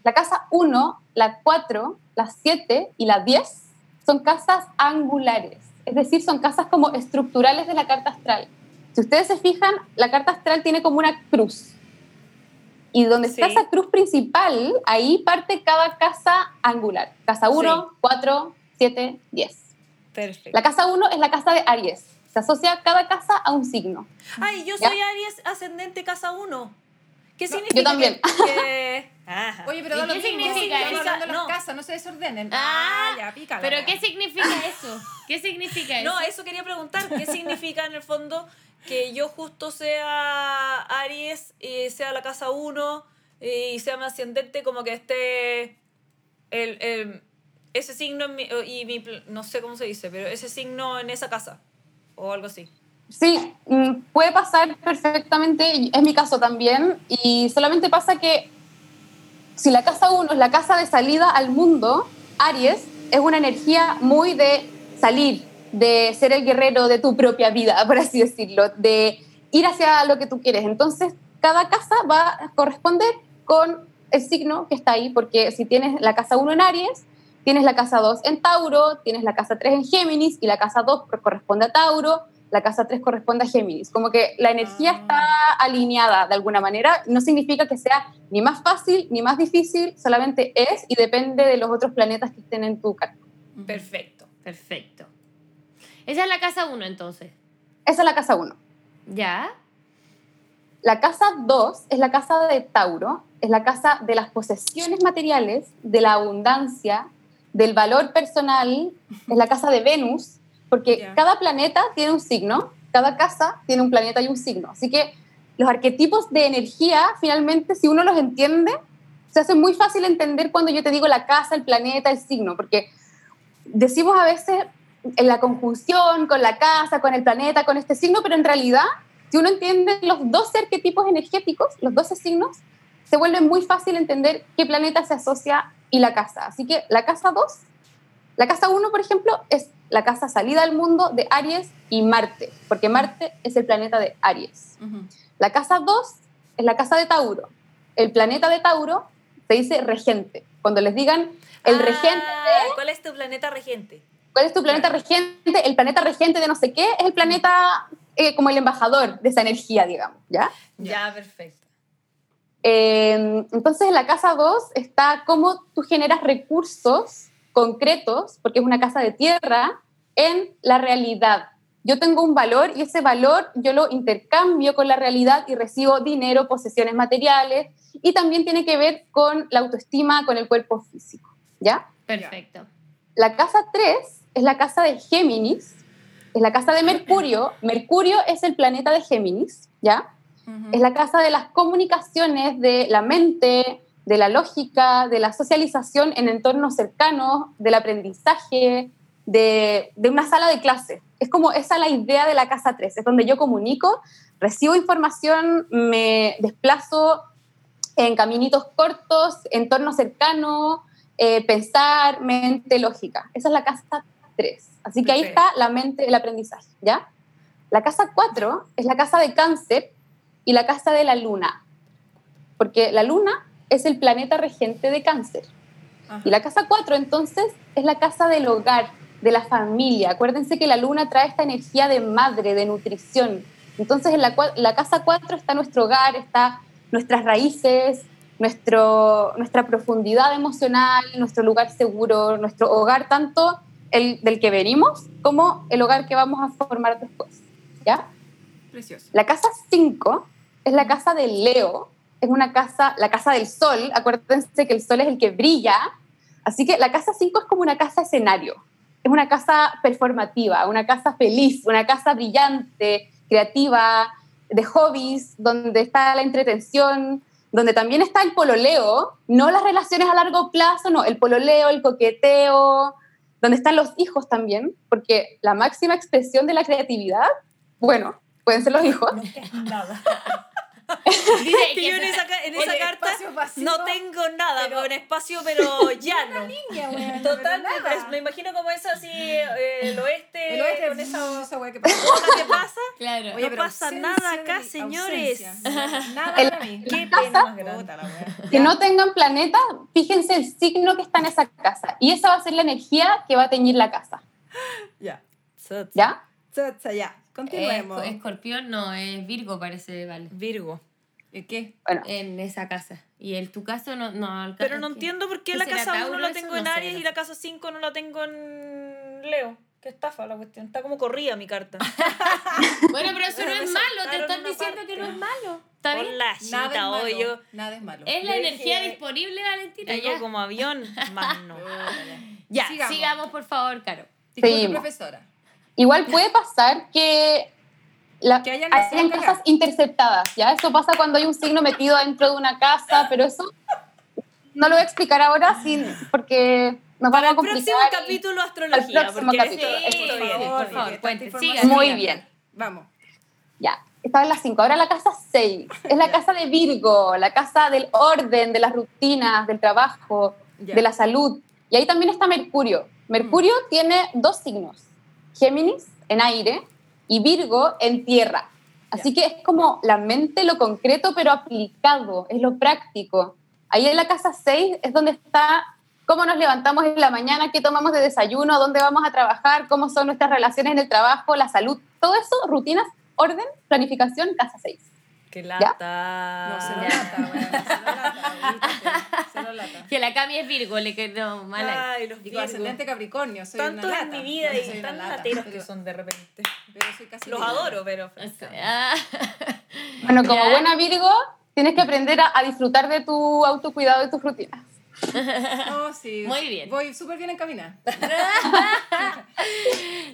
La casa 1, la 4, la 7 y la 10 son casas angulares, es decir, son casas como estructurales de la carta astral. Si ustedes se fijan, la carta astral tiene como una cruz. Y donde está Sí. esa cruz principal, ahí parte cada casa angular. Casa 1, 4, 7, 10. Perfecto. La casa 1 es la casa de Aries. Se asocia cada casa a un signo. Ay, yo ¿Ya? soy Aries ascendente casa 1. ¿Qué significa? yo también. que- Ajá. Oye, pero ¿Y da lo qué significa eso? hablando de las No. casas, no se desordenen. Ah, ya, pícala. ¿Pero qué significa eso? ¿Qué significa eso? No, eso quería preguntar. ¿Qué significa en el fondo que yo justo sea Aries y sea la casa 1 y sea mi ascendente como que esté el, el- ese signo en mi, y mi, no sé cómo se dice, pero ese signo en esa casa o algo así? Sí, mm, puede pasar perfectamente, es mi caso también, y solamente pasa que si la casa 1 es la casa de salida al mundo, Aries es una energía muy de salir, de ser el guerrero de tu propia vida, por así decirlo, de ir hacia lo que tú quieres. Entonces, cada casa va a corresponder con el signo que está ahí, porque si tienes la casa 1 en Aries, tienes la casa 2 en Tauro, tienes la casa 3 en Géminis y la casa 2 corresponde a Tauro, la casa 3 corresponde a Géminis. Como que la energía Ah. está alineada de alguna manera, no significa que sea ni más fácil ni más difícil, solamente es y depende de los otros planetas que estén en tu carta. Perfecto. Perfecto. Esa es la casa 1 entonces. Esa es la casa 1. ¿Ya? La casa 2 es la casa de Tauro, es la casa de las posesiones materiales, de la abundancia, del valor personal, es la casa de Venus, porque cada planeta tiene un signo, cada casa tiene un planeta y un signo. Así que los arquetipos de energía, finalmente, si uno los entiende, se hace muy fácil entender cuando yo te digo la casa, el planeta, el signo, porque decimos a veces en la conjunción con la casa, con el planeta, con este signo, pero en realidad, si uno entiende los 12 arquetipos energéticos, los 12 signos, se vuelve muy fácil entender qué planeta se asocia y la casa. Así que la casa 2, la casa 1, por ejemplo, es la casa salida al mundo de Aries y Marte, porque Marte es el planeta de Aries. La casa 2 es la casa de Tauro. El planeta de Tauro se dice regente. Cuando les digan el Ah, regente, ¿Cuál es tu planeta regente? ¿cuál es tu planeta regente? El planeta regente de no sé qué es el planeta eh, como el embajador de esa energía, digamos, ¿ya? Ya, perfecto. Eh, entonces, en la casa 2 está cómo tú generas recursos concretos, porque es una casa de tierra, en la realidad. Yo tengo un valor y ese valor yo lo intercambio con la realidad y recibo dinero, posesiones materiales y también tiene que ver con la autoestima, con el cuerpo físico, ¿ya? Perfecto. La casa 3 es la casa de Géminis es la casa de Mercurio. Mercurio es el planeta de Géminis, ¿ya? Es la casa de las comunicaciones, de la mente, de la lógica, de la socialización en entornos cercanos, del aprendizaje, de, de una sala de clase. Es como esa la idea de la casa 3, es donde yo comunico, recibo información, me desplazo en caminitos cortos, entorno cercano, eh, pensar, mente, lógica. Esa es la casa 3. Así que ahí está la mente, el aprendizaje, ¿ya? La casa 4 es la casa de cáncer y la casa de la luna, porque la luna es el planeta regente de cáncer. Ajá. Y la casa 4 entonces es la casa del hogar, de la familia. Acuérdense que la luna trae esta energía de madre, de nutrición. Entonces en la casa 4 está nuestro hogar, está nuestras raíces, nuestro, nuestra profundidad emocional, nuestro lugar seguro, nuestro hogar, tanto el del que venimos como el hogar que vamos a formar después. ¿Ya? Precioso. La casa 5 es la casa de Leo, es una casa, la casa del sol, acuérdense que el sol es el que brilla, así que la casa 5 es como una casa escenario, es una casa performativa, una casa feliz, una casa brillante, creativa, de hobbies, donde está la entretención, donde también está el pololeo, no las relaciones a largo plazo, no, el pololeo, el coqueteo, donde están los hijos también, porque la máxima expresión de la creatividad, bueno, pueden ser los hijos, Nada. Dice Que yo en esa, en carta no tengo nada, pero- con espacio, pero llano. Niña, weón, Totalmente, pero nada. me imagino como es así, eh, el oeste, El oeste con esa esa que pasa. ola que pasa. Claro. Oye, no pasa nada acá, señores. ausencia. Nada El- para mí. Qué pena más que no tengan planeta, fíjense el signo que está en esa casa. Y esa va a ser la energía que va a teñir la casa. Ya. ¿Ya? Tsa, ya. Es- Continuemos. escorpión no, es Virgo parece, vale. Virgo. ¿Y ¿Qué? Bueno, En esa casa. Y el tu caso no, no alcanza- Pero no entiendo por qué ¿Qué la casa 1 Tauro la tengo en No sé, Aries no y sé. la casa 5 no la tengo en Leo. Qué estafa la cuestión. Está como corrida mi carta. Bueno, pero eso no es malo, te están diciendo parte. que no es malo. ¿Está bien? la Nada es chita, malo. hoyo. Nada es malo. Es la Yo energía dije, disponible, Valentina. Tengo Ya, como avión, más no. ya Sigamos. sigamos. por favor, Caro. Disculpe, Seguimos. profesora. Igual puede pasar que, la, Que hayan hayan casas interceptadas, ¿ya? Eso pasa cuando hay un signo metido dentro de una casa, pero eso no lo voy a explicar ahora sin, porque nos Para el vamos a próximo complicar. y- capítulo astrología. próximo porque capítulo, Sí, por favor, por cuente, siga, Muy siga. bien. Vamos. Ya, estaba en las 5. Ahora la casa 6. Es la casa de Virgo, la casa del orden, de las rutinas, del trabajo, de la salud. Y ahí también está Mercurio. Mercurio tiene dos signos, Géminis en aire y Virgo en tierra. Así que es como la mente, lo concreto, pero aplicado, es lo práctico. Ahí en la casa 6 es donde está cómo nos levantamos en la mañana, qué tomamos de desayuno, dónde vamos a trabajar, cómo son nuestras relaciones en el trabajo, la salud, todo eso, rutinas, orden, planificación, casa 6. Qué No, lata. se lo lata, weón. Se lo lata. lo lata. Que la Cami es Virgo, le quedó mal ahí. Ay, los Digo, Virgo. ascendente Capricornio. Soy Tantos una en lata. mi vida Yo y tan lata, lateros que pero- son de repente. Pero soy casi Los Virgo. adoro, pero. Ah, Bueno, como Ya. buena Virgo, tienes que aprender a, a disfrutar de tu autocuidado y tus rutinas. No, sí. Muy bien. Voy súper bien encaminada.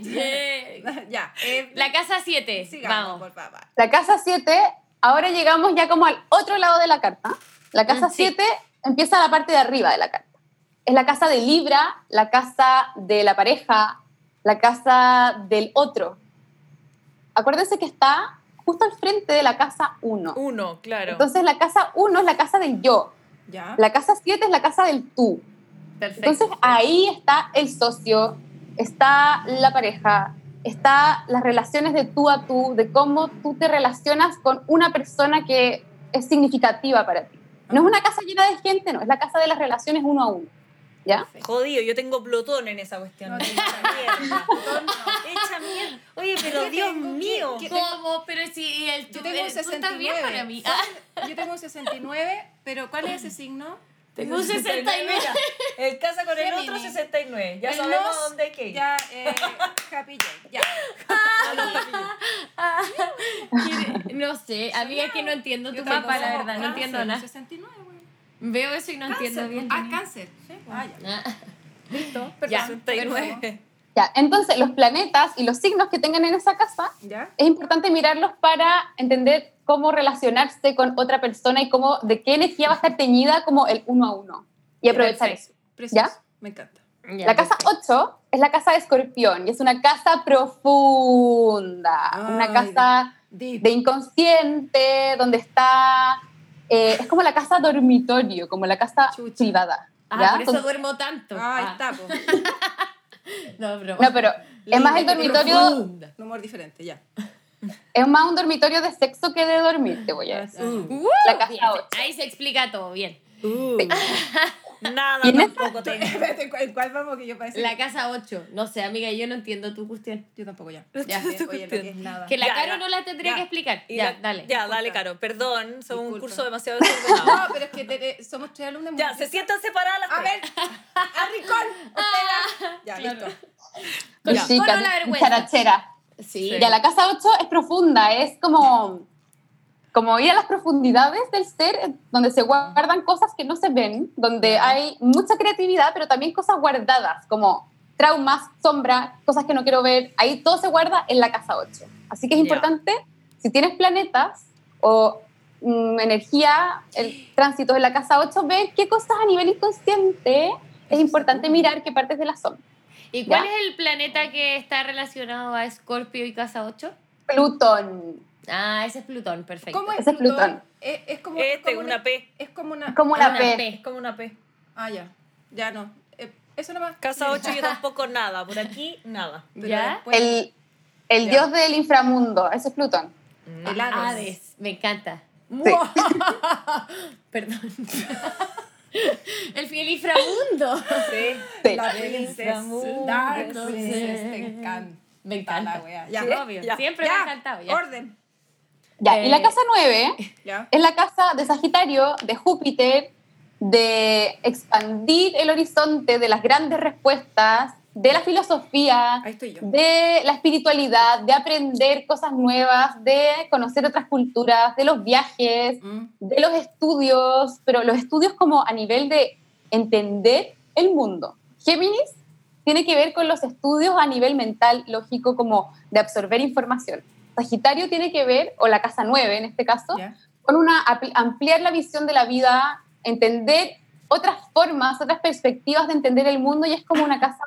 eh, ya. eh, la casa 7. sigamos, Vamos. por favor. La casa 7, ahora llegamos ya como al otro lado de la carta. La casa Mm, sí. 7 empieza la parte de arriba de la carta. Es la casa de Libra, la casa de la pareja, la casa del otro. Acuérdense que está justo al frente de la casa 1. Uno, claro. Entonces la casa 1 es la casa del yo. Ya. La casa 7 es la casa del tú. Perfecto. Entonces ahí está el socio, está la pareja, está las relaciones de tú a tú, de cómo tú te relacionas con una persona que es significativa para ti. No es una casa llena de gente, no, es la casa de las relaciones uno a uno. ¿Ya? Jodido, yo tengo Plutón en esa cuestión. No, no, mierda. Hecha mierda. Oye, pero ¿Qué Dios tengo? mío. ¿Qué- ¿Cómo? Pero si el Yo tú, tengo un el- tú estás bien 69. para mí. Ah, ¿Cuál- Yo tengo un 69, pero ¿cuál es ese signo? Tengo un 69. Mira, el casa con el otro Géminis. 69. Ya El sabemos nos, dónde hay que ir. Ya, eh, Happy ya. No sé, amiga, es que no entiendo tu papá, la verdad, no entiendo nada. 69, güey. Veo eso y no entiendo bien. Ah, cáncer. Sí, ah, ya. Ah, Listo, Ya, perfecto. 69. Ya, entonces los planetas y los signos que tengan en esa casa ¿Ya? es importante mirarlos para entender cómo relacionarse con otra persona y cómo, de qué energía va a estar teñida como el uno a uno. Y aprovechar Perfecto. eso. Precioso. ¿Ya? Me encanta. Ya, La casa perfecto. 8 es la casa de escorpión y es una casa profunda, una Ay, casa Deep. de inconsciente, donde está... eh, es como la casa dormitorio, como la casa Chucha. privada. Ah, ¿ya? por eso Entonces- duermo tanto. Ah, ahí Ah, está. No, broma. no, pero es más el Lindo, dormitorio, Profunda. Un humor diferente, ya. Es más un dormitorio de sexo que de dormir, te voy a decir. Uh, La casa bien, ocho. Ahí se explica todo bien. Uh, nada ¿Y en esa- tampoco tengo. ¿en cuál- vamos? Que yo parece La casa 8. No sé, amiga, yo no entiendo tu cuestión. Yo tampoco ya. Ya. Bien, oye, es nada. Que la Ya, Caro ya. no la tendría Ya. que explicar. Y Ya, la- dale. Ya, Disculpa. dale, Caro. Perdón, somos un Disculpa. curso demasiado desordenado. No, pero es que te- te- somos tres alumnos. ya, se sientan separadas las A tres. ver, a Ricón, Ortega. Ya, Claro. listo. Con- Ya. con la vergüenza. charachera. Sí. Ya, la casa 8 es profunda, es como, como ir a las profundidades del ser, donde se guardan cosas que no se ven, donde hay mucha creatividad, pero también cosas guardadas, como traumas, sombra, cosas que no quiero ver. Ahí todo se guarda en la casa 8. Así que es importante, si tienes planetas o mm, energía, el tránsito en la casa 8, ver qué cosas a nivel inconsciente es importante mirar qué partes de la son. ¿Y cuál Ya. es el planeta que está relacionado a Escorpio y Casa 8? Plutón, Ah, ese es Plutón, perfecto. ¿Cómo es Ese Plutón? Plutón. Es, es como, Este, como una P. Es como una... como una P. Es como una P. Ah, ya. Ya no. Eh, eso nomás. Casa 8 yo tampoco nada. Por aquí, nada. Pero ¿Ya? después- El, el Ya. dios del inframundo, ese es Plutón. El Hades. Hades, me encanta. Sí. Perdón. el fiel inframundo. Sí. Sí. La princesa. Dark. Princess, te encanta. Me encanta. la. Sí, Ya. obvio. ya, Siempre me ha encantado. Ya. Orden. Ya, y la Eh, casa 9 Ya. es la casa de Sagitario, de Júpiter, de expandir el horizonte de las grandes respuestas, de la filosofía, de la espiritualidad, de aprender cosas nuevas, de conocer otras culturas, de los viajes, Mm. de los estudios, pero los estudios como a nivel de entender el mundo. Géminis tiene que ver con los estudios a nivel mental, lógico, como de absorber información. Sagitario tiene que ver, o la casa 9 en este caso, con una ampliar la visión de la vida, entender otras formas, otras perspectivas de entender el mundo y es como una casa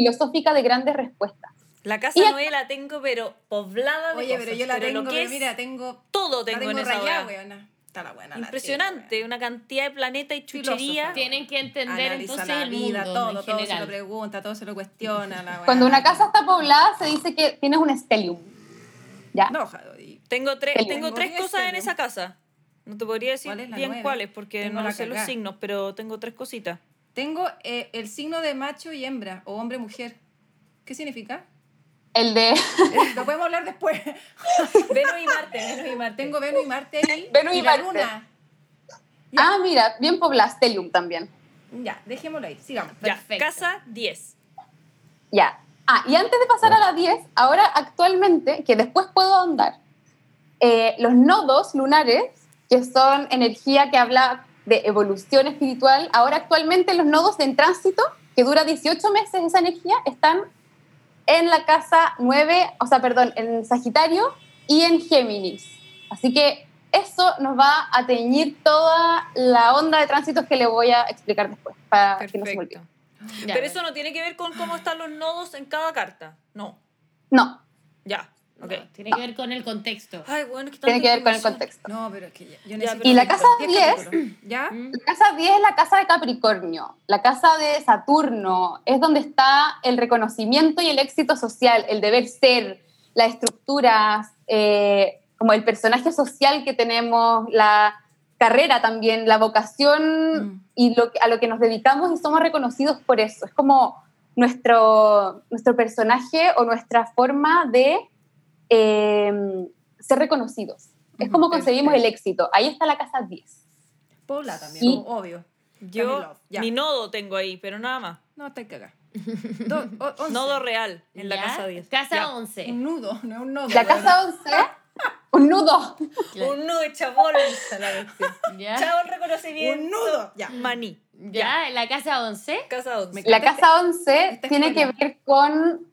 filosófica de grandes respuestas. La casa Y acá- 9 la tengo, pero poblada de Oye, cosas. pero yo la lo tengo, que pero es, mira, tengo, todo la tengo, tengo en esa rayada, weona. Está la buena. la Impresionante, tía, una cantidad de planeta y chuchería. Filósofa. Tienen que entender Analiza entonces la el vida, mundo todo, en todo se lo pregunta, todo se lo cuestiona. La Cuando una casa está poblada se dice que tienes un stellium. ¿Ya? No, Tengo, tres Tengo tengo tres cosas en tengo. esa casa. No te podría decir ¿Cuál es la bien nueve? cuáles, porque Tengo no la sé los signos, pero tengo tres cositas. Tengo eh, el signo de macho y hembra, o hombre-mujer. ¿Qué significa? El de Lo podemos hablar después. Venus y Marte, Venus y Marte. Tengo Venus y Marte ahí. Venus y la Marte. luna. Ah, mira, bien poblada, stellium también. Ya, dejémoslo ahí, sigamos. Ya, Perfecto. casa 10. Ya. Ah, y antes de pasar a la 10, ahora actualmente, que después puedo ahondar, eh, los nodos lunares, que son energía que habla de evolución espiritual, ahora actualmente los nodos en tránsito, que dura 18 meses esa energía, están en la casa 9, o sea, perdón, en Sagitario y en Géminis. Así que eso nos va a teñir toda la onda de tránsitos que le voy a explicar después, para que no se me olvide. Perfecto. Ya, Pero eso no tiene que ver con cómo están los nodos en cada carta. No. No, Ya. No, Ok. tiene que ver con el contexto. Ay, bueno, que tiene que ver con el contexto. No, pero es que ya- yo Ya, necesito... Y la casa 10 10 capítulos. ¿Ya? Mm. La casa 10 es la casa de Capricornio, la casa de Saturno, es donde está el reconocimiento y el éxito social, el deber ser, las estructuras, eh, como el personaje social que tenemos, la carrera también, la vocación Mm. y lo, a lo que nos dedicamos y somos reconocidos por eso. Es como nuestro, nuestro personaje o nuestra forma de eh, ser reconocidos. Es como conseguimos el éxito. Ahí está la casa 10. Pobla también, Sí. obvio. Yo, ya. mi nodo tengo ahí, pero nada más. No, te cagas. Do- o- once. Nodo real en la ¿Ya? casa 10. Casa Ya. 11. Un nudo, no un nodo. La weón. casa 11, un nudo. Un nudo la. ¿Ya? Chao el reconocimiento. Un nudo, ya. Maní. ¿Ya? La casa 11. Casa 11. Me La casa 11 esta tiene que ver con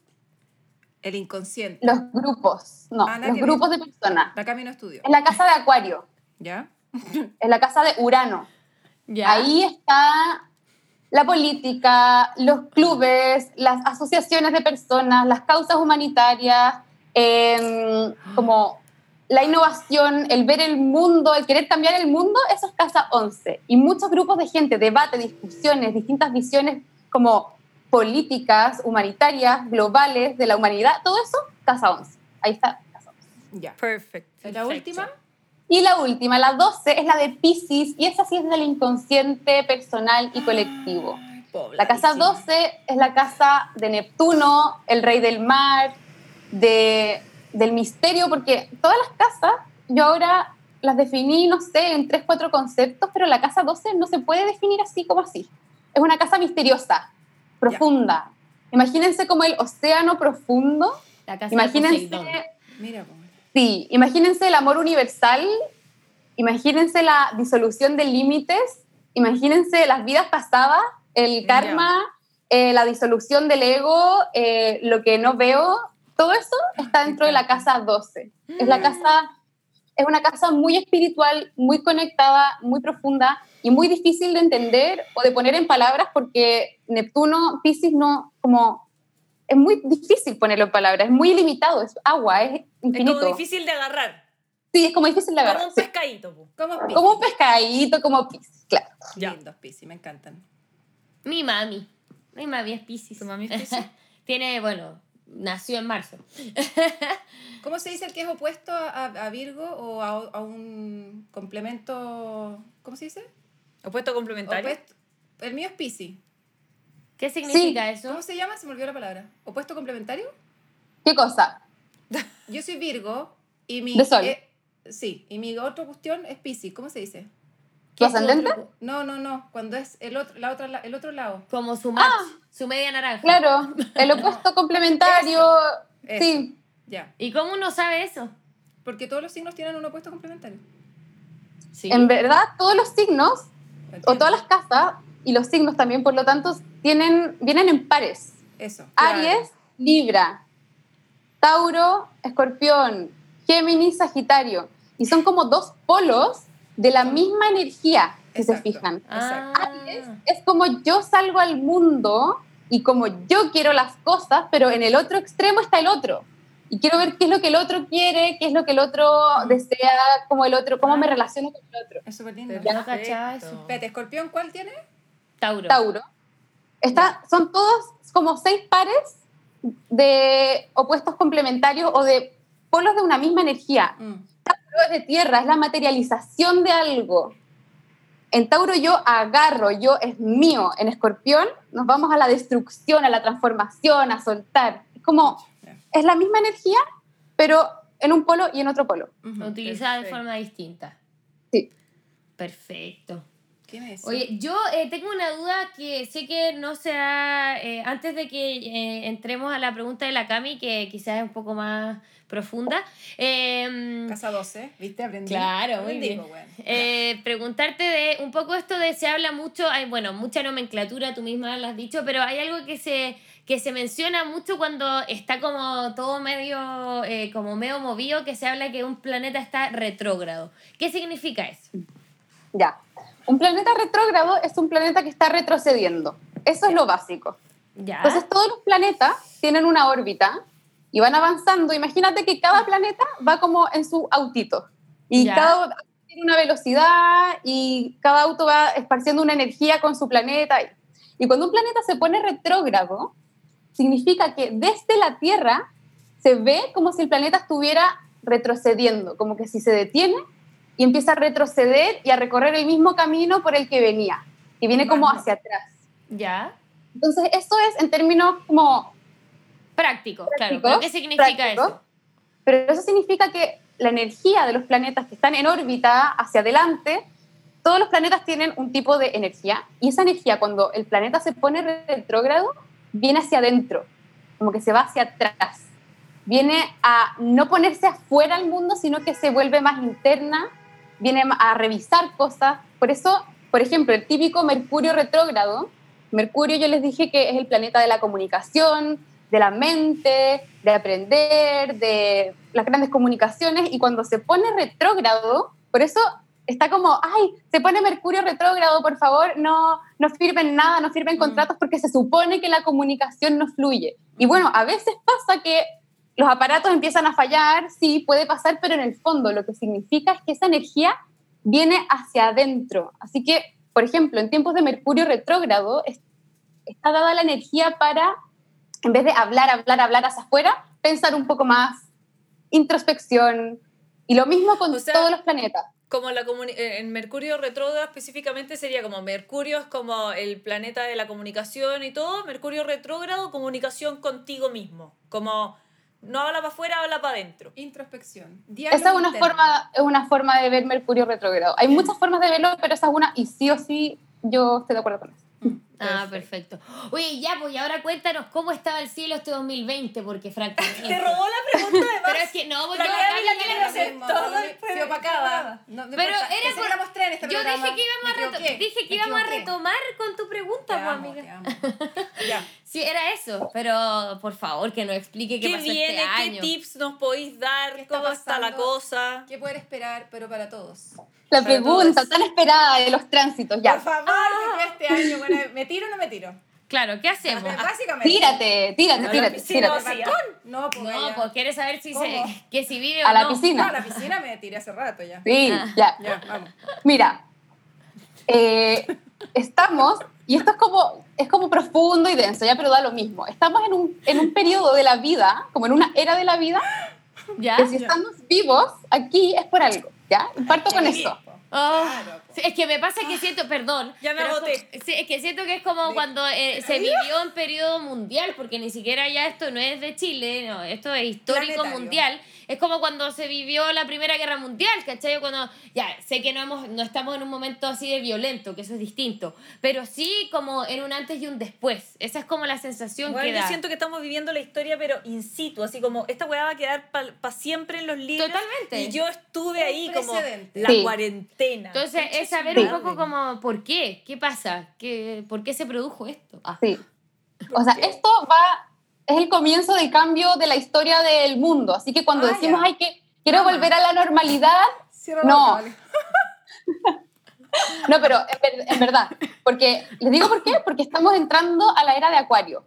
El inconsciente. los grupos, no, Ah, los grupos de personas. La Cami no estudió. Es la casa de Acuario, ¿Ya? es la casa de Urano. Ya. Ahí está la política, los clubes, las asociaciones de personas, las causas humanitarias, em, como la innovación, el ver el mundo, el querer cambiar el mundo, eso es Casa 11. Y muchos grupos de gente, debate, discusiones, distintas visiones como políticas, humanitarias, globales, de la humanidad, todo eso, Casa 11. Ahí está. Casa 11. Ya. Perfect. ¿Y la Perfecto. última? Y la última, la 12, es la de Pisces, y esa sí es del inconsciente personal y colectivo. La casa 12 es la casa de Neptuno, el rey del mar, de, del misterio, porque todas las casas, yo ahora las definí, no sé, en tres, cuatro conceptos, pero la casa 12 no se puede definir así como así. Es una casa misteriosa, profunda. Imagínense como el océano profundo. La casa de Imagínense. Mira, sí, imagínense el amor universal, imagínense la disolución de límites, imagínense las vidas pasadas, el karma, eh, la disolución del ego, eh, lo que no veo, todo eso está dentro de la casa 12. Es la casa, es una casa muy espiritual, muy conectada, muy profunda y muy difícil de entender o de poner en palabras porque Neptuno, Pisces no, como, es muy difícil ponerlo en palabras, es muy ilimitado, es agua, es Es infinito. como difícil de agarrar. Sí, es como difícil de Como agarrar. un sí. pescadito. po. ¿Cómo es Piscis? Como un pescadito, como Pisces, claro. Ya. Lindos Piscis, me encantan. Mi mami. Mi mami es Piscis. ¿Tu mami es Piscis? Tiene, bueno, nació en marzo. ¿Cómo se dice el que es opuesto a, a Virgo o a, a un complemento? ¿Cómo se dice? Opuesto complementario. Opuesto- el mío es Piscis. ¿Qué significa eso? ¿Cómo se llama? Se me olvidó la palabra. ¿Opuesto complementario? ¿Qué cosa? Yo soy Virgo y mi... De sol. eh, sí, y mi otra cuestión es Piscis. ¿Cómo se dice? ¿Tu ¿Qué es ascendente? No, no, no. Cuando es el otro, la otra, la- el otro lado. Como su match, su media naranja. Claro, el opuesto complementario. Eso. Sí, Ya. ¿Y cómo uno sabe eso? Porque todos los signos tienen un opuesto complementario. Sí. en verdad todos los signos o todas las casas y los signos también, por lo tanto, tienen, vienen en pares. Eso. Aries, Libra, Tauro, Escorpión, Géminis, Sagitario. Y son como dos polos de la misma energía, si se Exacto. fijan. Ah, Aries es como yo salgo al mundo y como yo quiero las cosas, pero en el otro extremo está el otro. Y quiero ver qué es lo que el otro quiere, qué es lo que el otro desea, como el otro, cómo me relaciono con el otro. Es súper lindo. No cachaba eso. Espérate, ¿escorpión cuál tiene? Tauro. Tauro. Está, son todos como seis pares de opuestos complementarios o de polos de una misma energía. Mm. De tierra, es la materialización de algo. En Tauro yo agarro, yo es mío. En Escorpión nos vamos a la destrucción, a la transformación, a soltar. Es como, es la misma energía, pero en un polo y en otro polo. Utilizada de forma distinta. Sí. Perfecto. Oye, yo eh, tengo una duda que sé que no se ha, eh, antes de que eh, entremos a la pregunta de la Cami, que quizás es un poco más profunda. eh, Casa 12, ¿viste? Aprendí. Claro, muy Aprendí, bien. pues, bueno. eh, preguntarte de un poco esto de se habla mucho, hay bueno, mucha nomenclatura, tú misma lo has dicho, pero hay algo que se que se menciona mucho cuando está como todo medio eh, como medio movido que se habla que un planeta está retrógrado. ¿Qué significa eso? Ya. Un planeta retrógrado es un planeta que está retrocediendo. Eso es lo básico. Ya. Entonces todos los planetas tienen una órbita y van avanzando. Imagínate que cada planeta va como en su autito y Ya. cada auto tiene una velocidad y cada auto va esparciendo una energía con su planeta. Y cuando un planeta se pone retrógrado, significa que desde la Tierra se ve como si el planeta estuviera retrocediendo, como que si se detiene y empieza a retroceder y a recorrer el mismo camino por el que venía, y viene como hacia atrás. ya. Entonces, eso es en términos como Práctico, claro. Práctico, ¿Pero qué significa práctico. eso? Pero eso significa que la energía de los planetas que están en órbita hacia adelante, todos los planetas tienen un tipo de energía y esa energía cuando el planeta se pone retrógrado viene hacia adentro, como que se va hacia atrás. Viene a no ponerse afuera al mundo, sino que se vuelve más interna, viene a revisar cosas. Por eso, por ejemplo, el típico Mercurio retrógrado, Mercurio yo les dije que es el planeta de la comunicación, de la mente, de aprender, de las grandes comunicaciones, y cuando se pone retrógrado, por eso está como, ay, se pone Mercurio retrógrado, por favor, no, no firmen nada, no firmen Mm. contratos porque se supone que la comunicación no fluye. Y bueno, a veces pasa que los aparatos empiezan a fallar, sí, puede pasar, pero en el fondo lo que significa es que esa energía viene hacia adentro. Así que, por ejemplo, en tiempos de Mercurio retrógrado, es- está dada la energía para, en vez de hablar, hablar, hablar hacia afuera, pensar un poco más, introspección. Y lo mismo con O sea, todos los planetas. Como la eh, en Mercurio retrógrado específicamente sería como Mercurio es como el planeta de la comunicación y todo, Mercurio retrógrado, comunicación contigo mismo. Como no habla para afuera, habla para adentro. Introspección. Esa es una, forma, es una forma de ver Mercurio retrógrado. Hay muchas formas de verlo, pero esa es una, y sí o sí yo estoy de acuerdo con eso. Ah, perfecto. Oye, ya, pues y ahora cuéntanos cómo estaba el cielo este 2020, porque francamente... Te robó la pregunta de Pero es que no, porque La acá la le- hacer todo el Fui opacada. No, no Pero era que por- seamos tres en este Yo programa. dije que íbamos a, reto- dije que íbamos a retomar con tu Te pregunta, pues, amiga. te amo. Ya. Sí, era eso, pero por favor que nos explique qué, ¿Qué pasó viene? este ¿Qué año. tips nos podéis dar? ¿Qué está ¿Cómo está la cosa? ¿Qué poder esperar, pero para todos? La Para pregunta todos. tan esperada de los tránsitos, Por ya. favor, que este año, bueno, ¿me tiro o no me tiro? Claro, ¿qué hacemos? Básicamente. Tírate, tírate, A la tírate, piscina, tírate. sí. ¿Al balcón? No, pues, No, ya. pues quieres saber si se, que si vive o A la no. piscina. No, a la piscina me tiré hace rato ya. Sí, Ah. ya. Ya, vamos. Mira, eh, estamos, y esto es como, es como profundo y denso, ya, pero da lo mismo. Estamos en un, en un periodo de la vida, como en una era de la vida, ¿Ya? que si estamos vivos aquí es por algo, ¿ya? Parto con. Oh, Claro, sí, es que me pasa que siento, perdón. Ya me pero es agoté. como- es que siento que es como De- cuando eh, se vivió en periodo mundial, porque ni siquiera ya esto no es de Chile, no, esto es histórico Planetario. mundial. Es como cuando se vivió la Primera Guerra Mundial, ¿cachai? Cuando, ya, sé que no, hemos, no estamos en un momento así de violento, que eso es distinto, pero sí como en un antes y un después. Esa es como la sensación Bueno, que yo da. siento que estamos viviendo la historia, pero in situ, así como esta weá va a quedar para siempre en los libros. Totalmente. Y yo estuve Un ahí como precedente. la Sí. cuarentena. Entonces, es saber Sí. un poco como, ¿por qué? ¿Qué pasa? ¿Qué, ¿Por qué se produjo esto? Ah. Sí. O sea, esto va, es el comienzo del cambio de la historia del mundo. Así que cuando Ah, decimos, ya. ay, que quiero Mamá. volver a la normalidad, Cierra No. boca, vale. no, pero en, ver- en verdad, porque, les digo por qué, porque estamos entrando a la era de Acuario.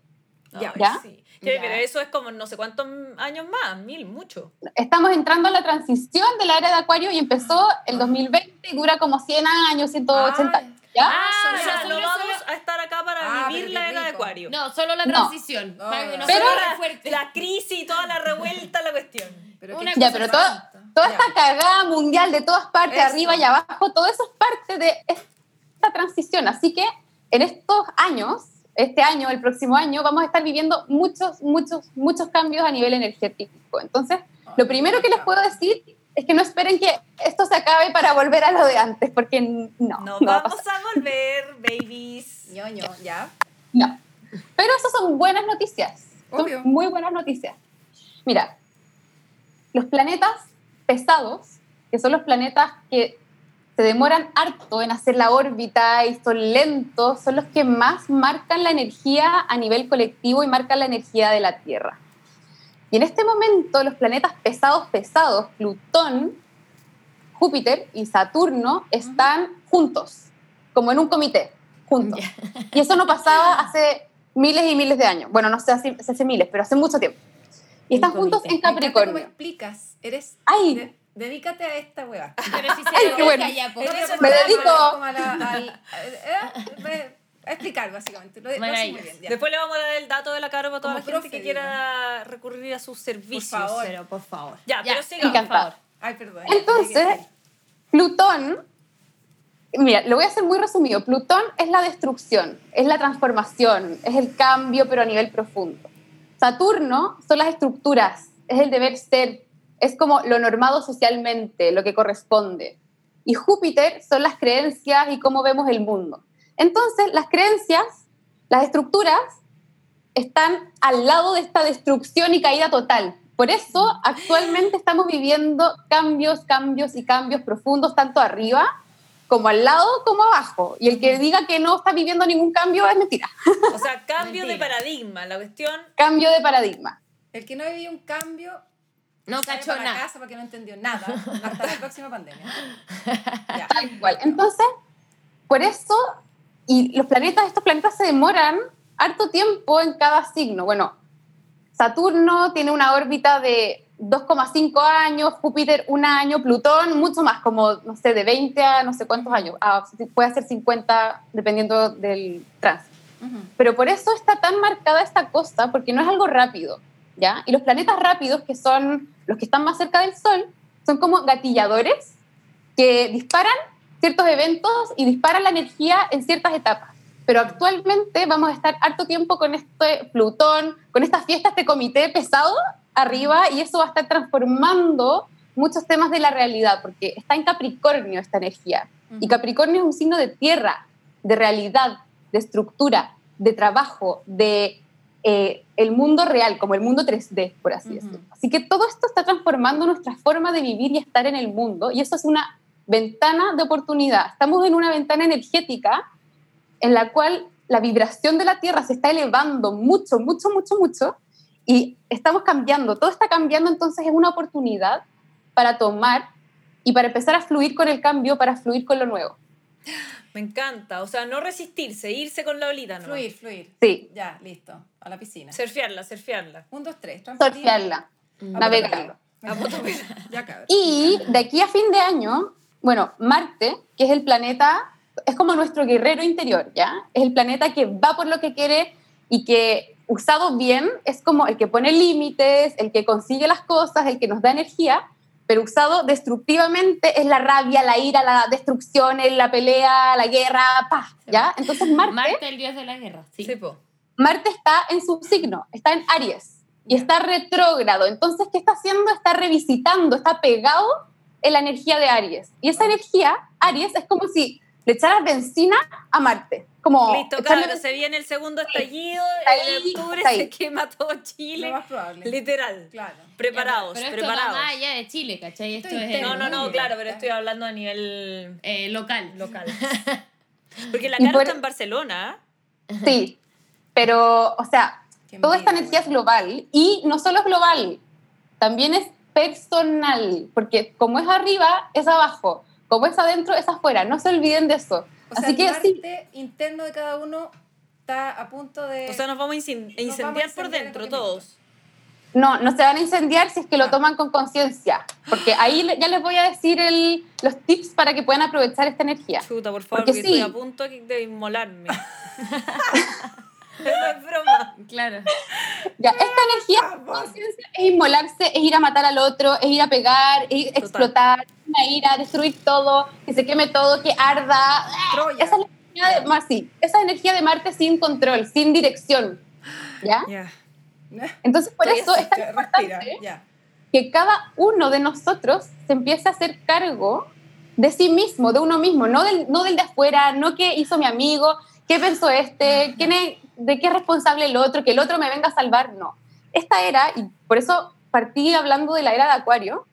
Ay, ¿Ya? sí. Que-. Pero eso es como no sé cuántos años más, mil, mucho. Estamos entrando a la transición de la era de Acuario y empezó el 2020 y dura como 100 años, 180 años. ¿ya? Ah, o sea, solo- no vamos a estar acá para Ah, vivir la era de. Acuario. No, solo la transición. No, Pero- la, la crisis y toda la revuelta, la cuestión. Pero Una Ya, pero Toda Ya. esta cagada mundial de todas partes, Eso. arriba y abajo, todo eso es parte de esta transición. Así que en estos años, este año, el próximo año, vamos a estar viviendo muchos, muchos, muchos cambios a nivel energético. Entonces, lo primero que les puedo decir es que no esperen que esto se acabe para volver a lo de antes, porque no, No, no va a vamos pasar. a volver, babies. ñoño, ya. No. Pero esas son buenas noticias. Son Obvio. muy buenas noticias. Mira, los planetas pesados, que son los planetas que se demoran harto en hacer la órbita y son lentos, son los que más marcan la energía a nivel colectivo y marcan la energía de la Tierra. Y en este momento los planetas pesados, pesados, Plutón, Júpiter y Saturno están juntos, como en un comité, juntos. Y eso no pasaba hace miles y miles de años. Bueno, no sé hace, hace miles, pero hace mucho tiempo. Y están Un juntos en encanta cómo Capricornio. explicas. Eres. Ay. De- dedícate a esta weá. Pero si se Ay, lo qué bueno. ya, pues. Me a la- dedico. como a la- al- eh, a explicar, básicamente. Lo, lo haces muy Maravilloso. bien. ya. Después le vamos a dar el dato de la cara para toda Como la gente que quiera recurrir a sus servicios. favor. Pero por favor. Ya, pero sigamos. por favor. Ay, perdón. Entonces, Plutón, mira, lo voy a hacer muy resumido. Plutón es la destrucción, es la transformación, es el cambio, pero a nivel profundo. Saturno son las estructuras, es el deber ser, es como lo normado socialmente, lo que corresponde. Y Júpiter son las creencias y cómo vemos el mundo. Entonces, las creencias, las estructuras, están al lado de esta destrucción y caída total. Por eso actualmente estamos viviendo cambios, cambios y cambios profundos, tanto arriba como al lado como abajo. Y el que diga que no está viviendo ningún cambio es mentira. O sea, cambio de paradigma. La cuestión. Cambio de paradigma. El que no ha vivido un cambio No cachó para la nada. casa porque no entendió nada hasta la próxima pandemia. Ya. Tal cual. Entonces, por eso, y los planetas, estos planetas se demoran harto tiempo en cada signo. Bueno, Saturno tiene una órbita de 2,5 años, Júpiter un año, Plutón mucho más, como, no sé, de 20 a no sé cuántos años. Ah, puede ser 50 dependiendo del tránsito. Ujú. Pero por eso está tan marcada esta cosa, porque no es algo rápido, ¿ya? Y los planetas rápidos, que son los que están más cerca del Sol, son como gatilladores que disparan ciertos eventos y disparan la energía en ciertas etapas. Pero actualmente vamos a estar harto tiempo con este Plutón, con esta fiesta, este comité pesado arriba, y eso va a estar transformando muchos temas de la realidad, porque está en Capricornio esta energía. Y Capricornio es un signo de tierra, de realidad, de estructura, de trabajo, de eh, el mundo real, como el mundo 3D, por así Ujú. decirlo. Así que todo esto está transformando nuestra forma de vivir y estar en el mundo, y eso es una ventana de oportunidad. Estamos en una ventana energética en la cual la vibración de la Tierra se está elevando mucho, mucho, mucho, mucho, y estamos cambiando, todo está cambiando, entonces es una oportunidad para tomar y para empezar a fluir con el cambio, para fluir con lo nuevo. Me encanta. O sea, no resistirse, irse con la olita, ¿no? Fluir, fluir. Sí, Ya, listo. A la piscina. Surfearla, surfearla. Un, dos, tres. surfearla, navegarlo. Y de aquí a fin de año, bueno, Marte, que es el planeta, es como nuestro guerrero interior, ¿ya? Es el planeta que va por lo que quiere y que usado bien es como el que pone límites, el que consigue las cosas, el que nos da energía, pero usado destructivamente es la rabia, la ira, la destrucción, la pelea, la guerra, pa, ¿ya? Entonces Marte, Marte, el dios de la guerra. Sí. Sí, po. Marte está en su signo, está en Aries y está retrógrado. Entonces, ¿qué está haciendo? Está revisitando, está pegado en la energía de Aries. Y esa energía, Aries, es como si le echaras benzina a Marte. Como Listo, claro, se viene el segundo estallido, en octubre se quema todo Lo Chile. más probable. Literal. Claro. Preparados, Pero esto preparados. va allá de Chile, ¿cachai? Esto es. No, no, no, claro, pero estoy hablando a nivel eh, local. local. Porque la cara por- está en Barcelona. Sí, pero, o sea, Qué toda esta energía es global y no solo es global, también es personal, porque como es arriba, es abajo, como es adentro, es afuera, no se olviden de eso. O sea, Así el que Marte sí, interno de cada uno está a punto de... O sea, nos vamos a incen- vamos a incendiar por incendiar en dentro todos. no, no se van a incendiar si es que lo Ah. toman con conciencia, porque ahí ya les voy a decir el- los tips para que puedan aprovechar esta energía. Chuta, por favor, Porque porque, sí. estoy a punto de inmolarme. no es broma. Claro. Ya, esta energía de conciencia es inmolarse, es ir a matar al otro, es ir a pegar, es ir a Total. explotar, una ira, destruir todo, que se queme todo, que arda. Troya. Esa es la energía de, Mar- sí, esa energía de Marte sin control, sin dirección. ¿Ya? Entonces, por Estoy eso así, es tan Respira, importante que cada uno de nosotros se empiece a hacer cargo de sí mismo, de uno mismo, no del, no del de afuera, no qué hizo mi amigo, qué pensó este, quién es- de qué es responsable el otro, que el otro me venga a salvar, no. Esta era, y por eso partí hablando de la era de Acuario,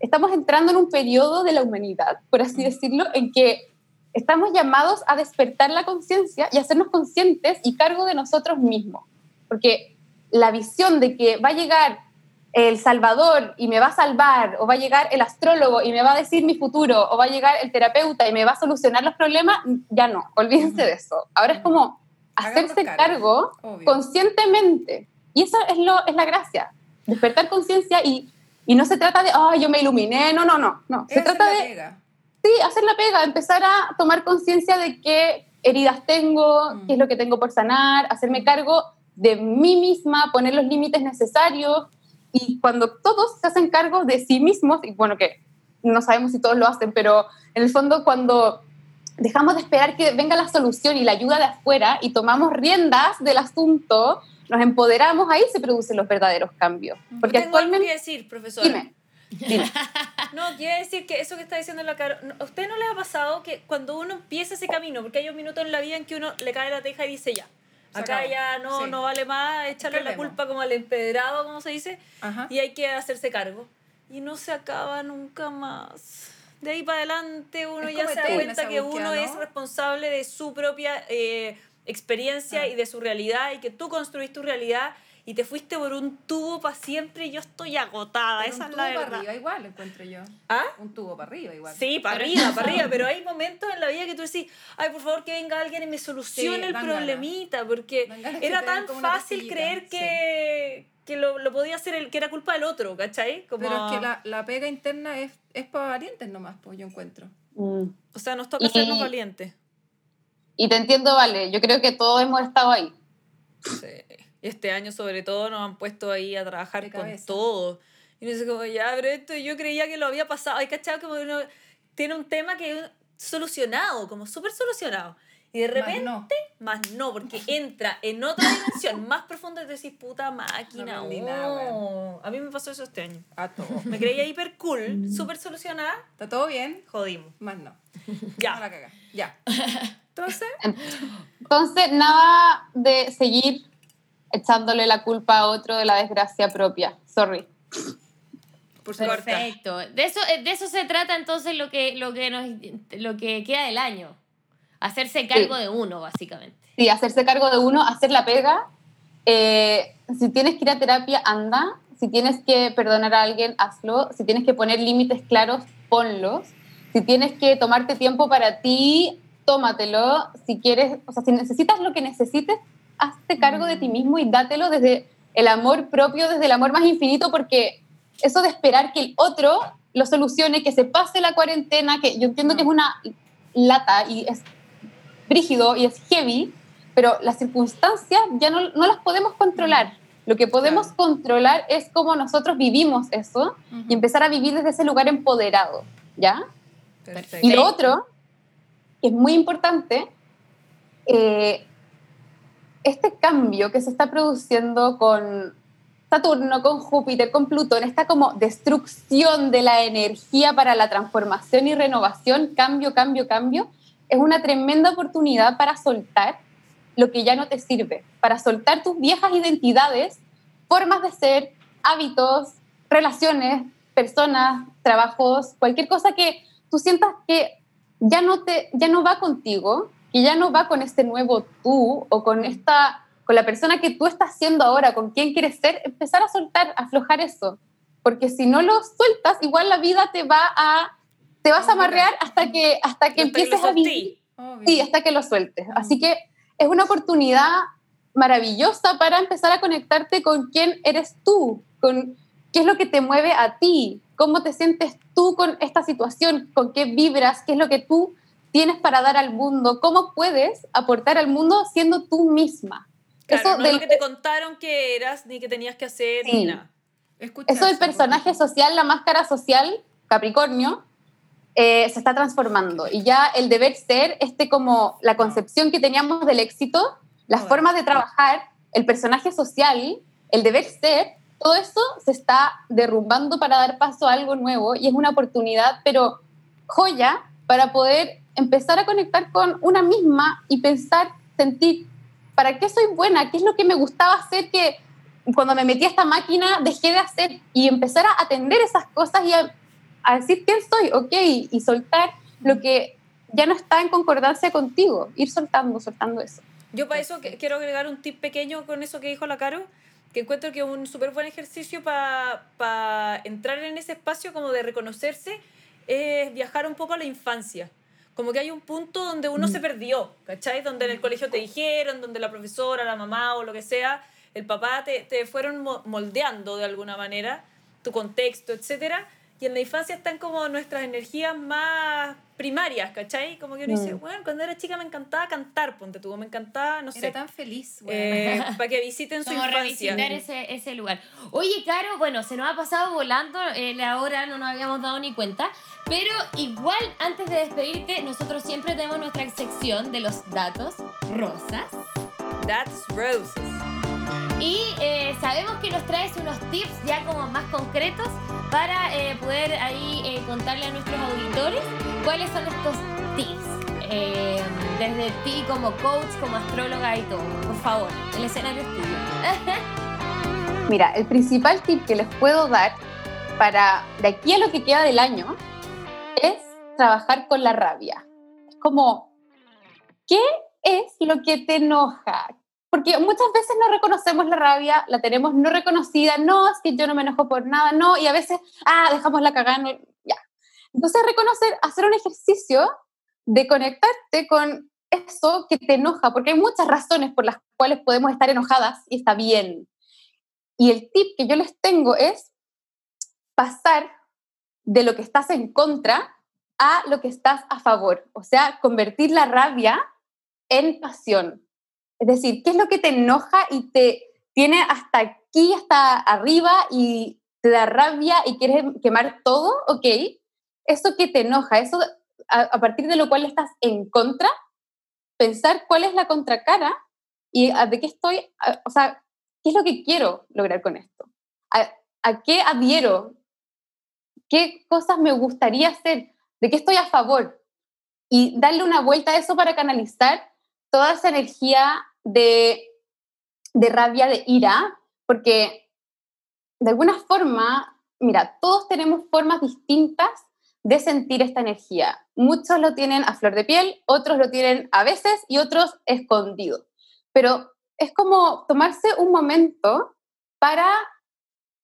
estamos entrando en un periodo de la humanidad, por así decirlo, en que estamos llamados a despertar la conciencia y hacernos conscientes y cargo de nosotros mismos. Porque la visión de que va a llegar el Salvador y me va a salvar, o va a llegar el astrólogo y me va a decir mi futuro, o va a llegar el terapeuta y me va a solucionar los problemas, ya no, olvídense de eso. Ahora es como hacerse cargo, conscientemente. Y eso es, lo, es la gracia, despertar conciencia y, y no se trata de, ah, yo me iluminé, no, no, no, no. Se trata la de, pega. sí, hacer la pega, empezar a tomar conciencia de qué heridas tengo, Mm. qué es lo que tengo por sanar, hacerme cargo de mí misma, poner los límites necesarios. Y cuando todos se hacen cargo de sí mismos, y bueno, que no sabemos si todos lo hacen, pero en el fondo cuando dejamos de esperar que venga la solución y la ayuda de afuera y tomamos riendas del asunto, nos empoderamos, ahí se producen los verdaderos cambios. Porque Tengo algo actualmente... que decir, profesora. Dime, dime. No, quiero decir que eso que está diciendo la Caro, ¿a usted no le ha pasado que cuando uno empieza ese camino, porque hay un minuto en la vida en que uno le cae la teja y dice ya, acá ya no, Sí. no vale más echarle la culpa como al empedrado, como se dice, Ajá. y hay que hacerse cargo. Y no se acaba nunca más. De ahí para adelante uno Es ya se da cuenta que búsqueda, uno ¿no? es responsable de su propia eh, experiencia Ah. y de su realidad y que tú construís tu realidad y te fuiste por un tubo para siempre y yo estoy agotada, Pero esa un es tubo la para verdad. arriba igual, encuentro yo. ¿Ah? Un tubo para arriba igual. Sí, para arriba, es para arriba, pero hay momentos en la vida que tú decís, ay, por favor que venga alguien y me solucione Sí, el problemita, porque Dan ganas que era tan fácil creer sí. que, que lo, lo podía hacer el que era culpa del otro, ¿cachai? Como, Pero es que la, la pega interna es, es para valientes nomás, pues yo encuentro. Mm. O sea, nos toca Y- hacernos valientes. Y te entiendo, Vale, yo creo que todos hemos estado ahí. Sí. Y Este año sobre todo nos han puesto ahí a trabajar con todo. Y uno dice como, ya, pero esto yo creía que lo había pasado. Hay cachado como uno tiene un tema que es solucionado, como súper solucionado. Y de Más repente, no. más no, porque entra en otra dimensión más profunda y te decís, puta máquina. No oh". A mí me pasó eso este año. A todo. Me creía hiper cool, súper solucionada, ¿Está todo bien? jodimos. Más no. Ya. No la caga. Ya. Entonces, Entonces, nada de seguir echándole la culpa a otro de la desgracia propia. Sorry. Por. Perfecto. De eso, eh, de eso se trata entonces lo que, lo que, nos, lo que queda del año. Hacerse cargo Sí. de uno, básicamente. Sí, hacerse cargo de uno, hacer la pega. Eh, si tienes que ir a terapia, anda. Si tienes que perdonar a alguien, hazlo. Si tienes que poner límites claros, ponlos. Si tienes que tomarte tiempo para ti, tómatelo. Si quieres, o sea, si necesitas lo que necesites, hazte cargo de ti mismo y dátelo desde el amor propio, desde el amor más infinito, porque eso de esperar que el otro lo solucione, que se pase la cuarentena, que yo entiendo que es una lata y es brígido y es heavy, pero las circunstancias ya no, no las podemos controlar. Lo que podemos Claro. controlar es cómo nosotros vivimos eso y empezar a vivir desde ese lugar empoderado, ¿ya? Perfecto. Y lo otro, que es muy importante, eh, este cambio que se está produciendo con Saturno, con Júpiter, con Plutón, esta como destrucción de la energía para la transformación y renovación, cambio, cambio, cambio, es una tremenda oportunidad para soltar lo que ya no te sirve, para soltar tus viejas identidades, formas de ser, hábitos, relaciones, personas, trabajos, cualquier cosa que tú sientas que ya no te ya no va contigo, que ya no va con este nuevo tú o con esta con la persona que tú estás siendo ahora, con quien quieres ser, empezar a soltar, a aflojar eso, porque si no lo sueltas, igual la vida te va a te vas a amarrear hasta que hasta que empieces a vivir. Sí, hasta que lo sueltes. Así que es una oportunidad maravillosa para empezar a conectarte con quién eres tú, con qué es lo que te mueve a ti, cómo te sientes tú con esta situación, con qué vibras, qué es lo que tú tienes para dar al mundo, cómo puedes aportar al mundo siendo tú misma. Claro, eso no del, lo que te contaron que eras, ni que tenías que hacer, ni Sí. nada. Escucha eso del personaje social, la máscara social, Capricornio, eh, se está transformando. Y ya el deber ser, este como la concepción que teníamos del éxito, las formas de trabajar, el personaje social, el deber ser, todo eso se está derrumbando para dar paso a algo nuevo y es una oportunidad, pero joya, para poder empezar a conectar con una misma y pensar, sentir, ¿para qué soy buena? ¿Qué es lo que me gustaba hacer que cuando me metí a esta máquina dejé de hacer? Y empezar a atender esas cosas y a, a decir quién soy, ok, y soltar lo que ya no está en concordancia contigo, ir soltando, soltando eso. Yo para eso quiero agregar un tip pequeño con eso que dijo la Caro, que encuentro que es un súper buen ejercicio para entrar en ese espacio como de reconocerse, es viajar un poco a la infancia. Como que hay un punto donde uno se perdió, ¿cachai? Donde en el colegio te dijeron, donde la profesora, la mamá o lo que sea, el papá te, te fueron mo- moldeando de alguna manera, tu contexto, etcétera. Y en la infancia están como nuestras energías más primarias, ¿cachai? Como que uno dice, Mm. bueno, cuando era chica me encantaba cantar, ponte tú, me encantaba, no sé, Era tan feliz, güey. eh, para que visiten su infancia. revisitar ese, ese lugar. Oye, Caro, bueno, se nos ha pasado volando, eh, la hora no nos habíamos dado ni cuenta, pero igual antes de despedirte, nosotros siempre tenemos nuestra sección de los datos rosas. That's roses. Y eh, sabemos que nos traes unos tips ya como más concretos para eh, poder ahí eh, contarle a nuestros auditores cuáles son estos tips. Desde ti como coach, como astróloga y todo. Por favor, el escenario es tuyo. Mira, el principal tip que les puedo dar para de aquí a lo que queda del año es trabajar con la rabia. Es como, ¿qué es lo que te enoja? Porque muchas veces no reconocemos la rabia, la tenemos no reconocida, no, es que yo no me enojo por nada, no, y a veces, ah, dejamos la cagada, ya. Entonces, reconocer, hacer un ejercicio de conectarte con eso que te enoja, porque hay muchas razones por las cuales podemos estar enojadas y está bien. Y el tip que yo les tengo es pasar de lo que estás en contra a lo que estás a favor. O sea, convertir la rabia en pasión. Es decir, ¿qué es lo que te enoja y te tiene hasta aquí, hasta arriba y te da rabia y quieres quemar todo? Ok, eso que te enoja, eso a, partir de lo cual estás en contra, pensar cuál es la contracara y de qué estoy, o sea, qué es lo que quiero lograr con esto. ¿A, a qué adhiero? ¿Qué cosas me gustaría hacer? ¿De qué estoy a favor? Y darle una vuelta a eso para canalizar toda esa energía de, de rabia, de ira, porque de alguna forma, mira, todos tenemos formas distintas de sentir esta energía. Muchos lo tienen a flor de piel, otros lo tienen a veces y otros escondido. Pero es como tomarse un momento para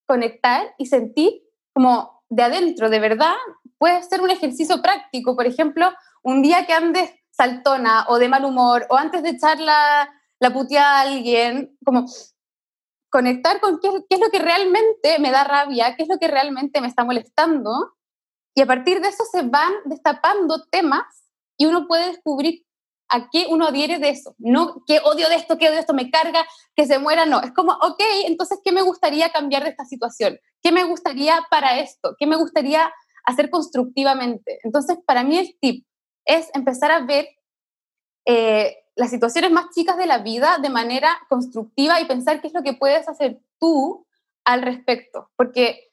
conectar y sentir como de adentro, de verdad. Puede ser un ejercicio práctico, por ejemplo, un día que andes saltona o de mal humor o antes de echar la, la puteada a alguien, como conectar con qué, qué, es lo que realmente me da rabia, qué es lo que realmente me está molestando y a partir de eso se van destapando temas y uno puede descubrir a qué uno adhiere de eso. No que odio de esto, que odio de esto, me carga, que se muera, no. Es como, ok, entonces, ¿qué me gustaría cambiar de esta situación? ¿Qué me gustaría para esto? ¿Qué me gustaría hacer constructivamente? Entonces, para mí el tip es empezar a ver eh, las situaciones más chicas de la vida de manera constructiva y pensar qué es lo que puedes hacer tú al respecto. Porque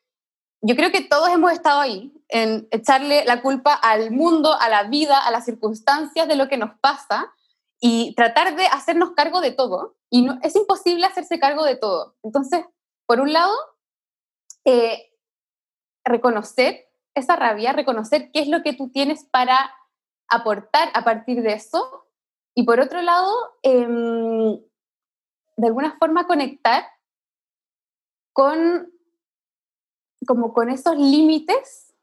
yo creo que todos hemos estado ahí, en echarle la culpa al mundo, a la vida, a las circunstancias de lo que nos pasa y tratar de hacernos cargo de todo. Y no, es imposible hacerse cargo de todo. Entonces, por un lado, eh, reconocer esa rabia, reconocer qué es lo que tú tienes para aportar a partir de eso. Y por otro lado, em, de alguna forma conectar con como con esos límites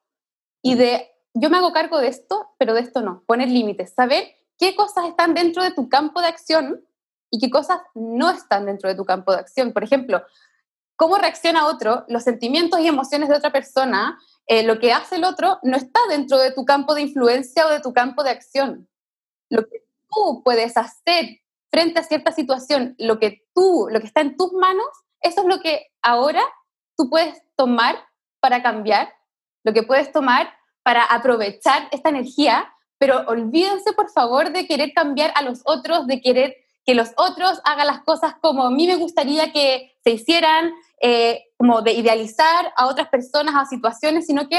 y de yo me hago cargo de esto, pero de esto no, poner límites, saber qué cosas están dentro de tu campo de acción y qué cosas no están dentro de tu campo de acción. Por ejemplo, cómo reacciona otro, los sentimientos y emociones de otra persona, eh, lo que hace el otro no está dentro de tu campo de influencia o de tu campo de acción. Lo que tú puedes hacer frente a cierta situación, lo que tú, lo que está en tus manos, eso es lo que ahora tú puedes tomar para cambiar, lo que puedes tomar para aprovechar esta energía, pero olvídense por favor de querer cambiar a los otros, de querer que los otros hagan las cosas como a mí me gustaría que se hicieran, eh, como de idealizar a otras personas, a situaciones, sino que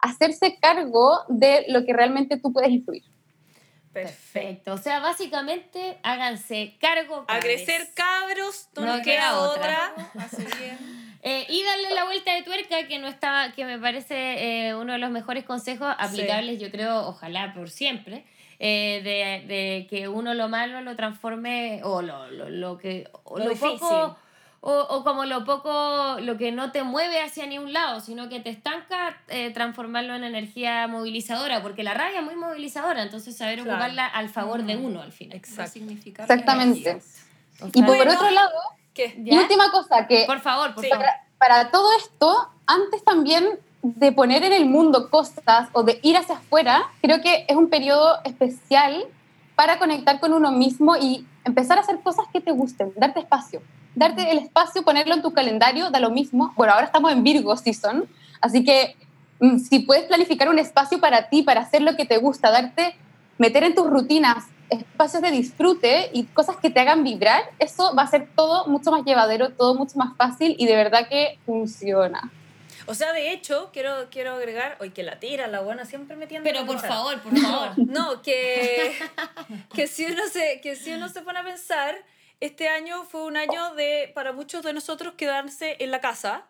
hacerse cargo de lo que realmente tú puedes influir. Perfecto. O sea, básicamente háganse cargo. A crecer cabros, no, queda, otra. Eh, y darle la vuelta de tuerca, que no estaba, que me parece eh, uno de los mejores consejos aplicables, yo creo, ojalá por siempre. Eh, de, de, que uno lo malo lo transforme o lo, lo, lo que lo, poco o, o, como lo poco lo que no te mueve hacia ni un lado sino que te estanca transformarlo en energía movilizadora porque la rabia es muy movilizadora entonces saber ocuparla al favor de uno al final. Exacto. exactamente. y por otro lado y última cosa, que por favor, por para, para todo esto, antes también de poner en el mundo cosas o de ir hacia afuera, creo que es un periodo especial para conectar con uno mismo y empezar a hacer cosas que te gusten, darte espacio. Darte el espacio, ponerlo en tu calendario, da lo mismo. Bueno, ahora estamos en Virgo Season, así que mm, si puedes planificar un espacio para ti, para hacer lo que te gusta, darte, meter en tus rutinas espacios de disfrute y cosas que te hagan vibrar, eso va a ser todo mucho más llevadero, todo mucho más fácil y de verdad que funciona. O sea, de hecho, quiero, quiero agregar, hoy que la tira, la buena siempre metiendo. Pero por favor, por favor. No, que, que, si uno se, que si uno se pone a pensar, este año fue un año de, para muchos de nosotros, quedarse en la casa.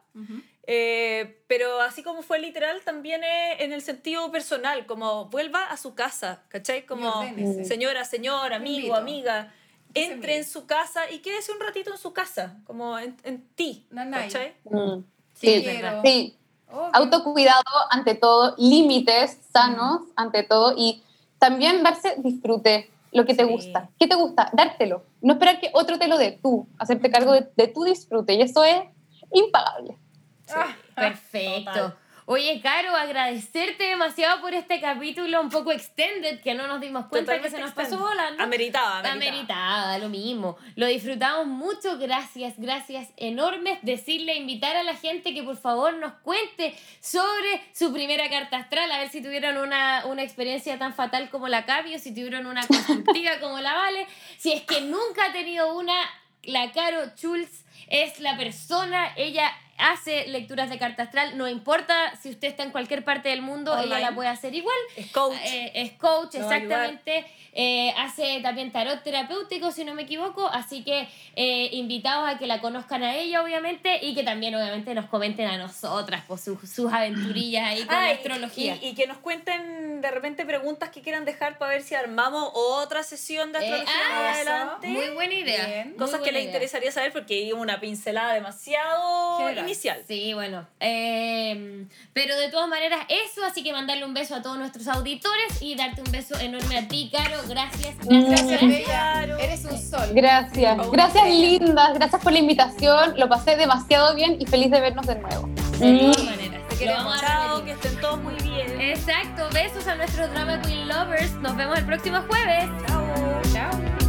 Eh, pero así como fue literal, también es en el sentido personal, como vuelva a su casa, ¿cachai? Como ordénese. señora, señor, amigo, amiga, entre en su casa y quédese un ratito en su casa, como en, en ti. ¿cachai? Mm. Sí, Sí. Sí, autocuidado ante todo, límites sanos ante todo y también darse disfrute, lo que te Sí. gusta. ¿Qué te gusta? Dártelo. No esperar que otro te lo dé, tú, hacerte cargo de, de tu disfrute y eso es impagable. Ah, Perfecto. Total. Oye, Caro, agradecerte demasiado por este capítulo un poco extended, que no nos dimos cuenta que se nos pasó volando. Ameritaba, ameritaba. Ameritada, lo mismo. Lo disfrutamos mucho. Gracias, gracias enormes. Decirle, invitar a la gente que por favor nos cuente sobre su primera carta astral, a ver si tuvieron una, una experiencia tan fatal como la Cavi o si tuvieron una constructiva como la Vale. Si es que nunca ha tenido una, la Caro Schultz es la persona, ella hace lecturas de carta astral, no importa si usted está en cualquier parte del mundo, ella la puede hacer igual. Es coach. Eh, es coach, exactamente. Eh, hace también tarot terapéutico, si no me equivoco. Así que eh, invitados a que la conozcan a ella, obviamente, y que también, obviamente, nos comenten a nosotras por sus, sus aventurillas ahí con Ah, la y- astrología. Y, y que nos cuenten de repente preguntas que quieran dejar para ver si armamos otra sesión de Eh, astrología ah, adelante. Muy buena idea. Bien. Cosas que les interesaría saber porque una pincelada demasiado General. Inicial. Sí, bueno. eh, pero de todas maneras, eso. Así que mandarle un beso a todos nuestros auditores y darte un beso enorme a ti, Caro. Gracias, gracias, Gracias. Bella. Eres un sol. Gracias, Oh, gracias lindas, gracias por la invitación, lo pasé demasiado bien y feliz de vernos de nuevo. De todas maneras. Te queremos. Chao, que estén todos muy bien. Exacto, besos a nuestros Drama Queen Lovers. Nos vemos el próximo jueves. Chao. Chao.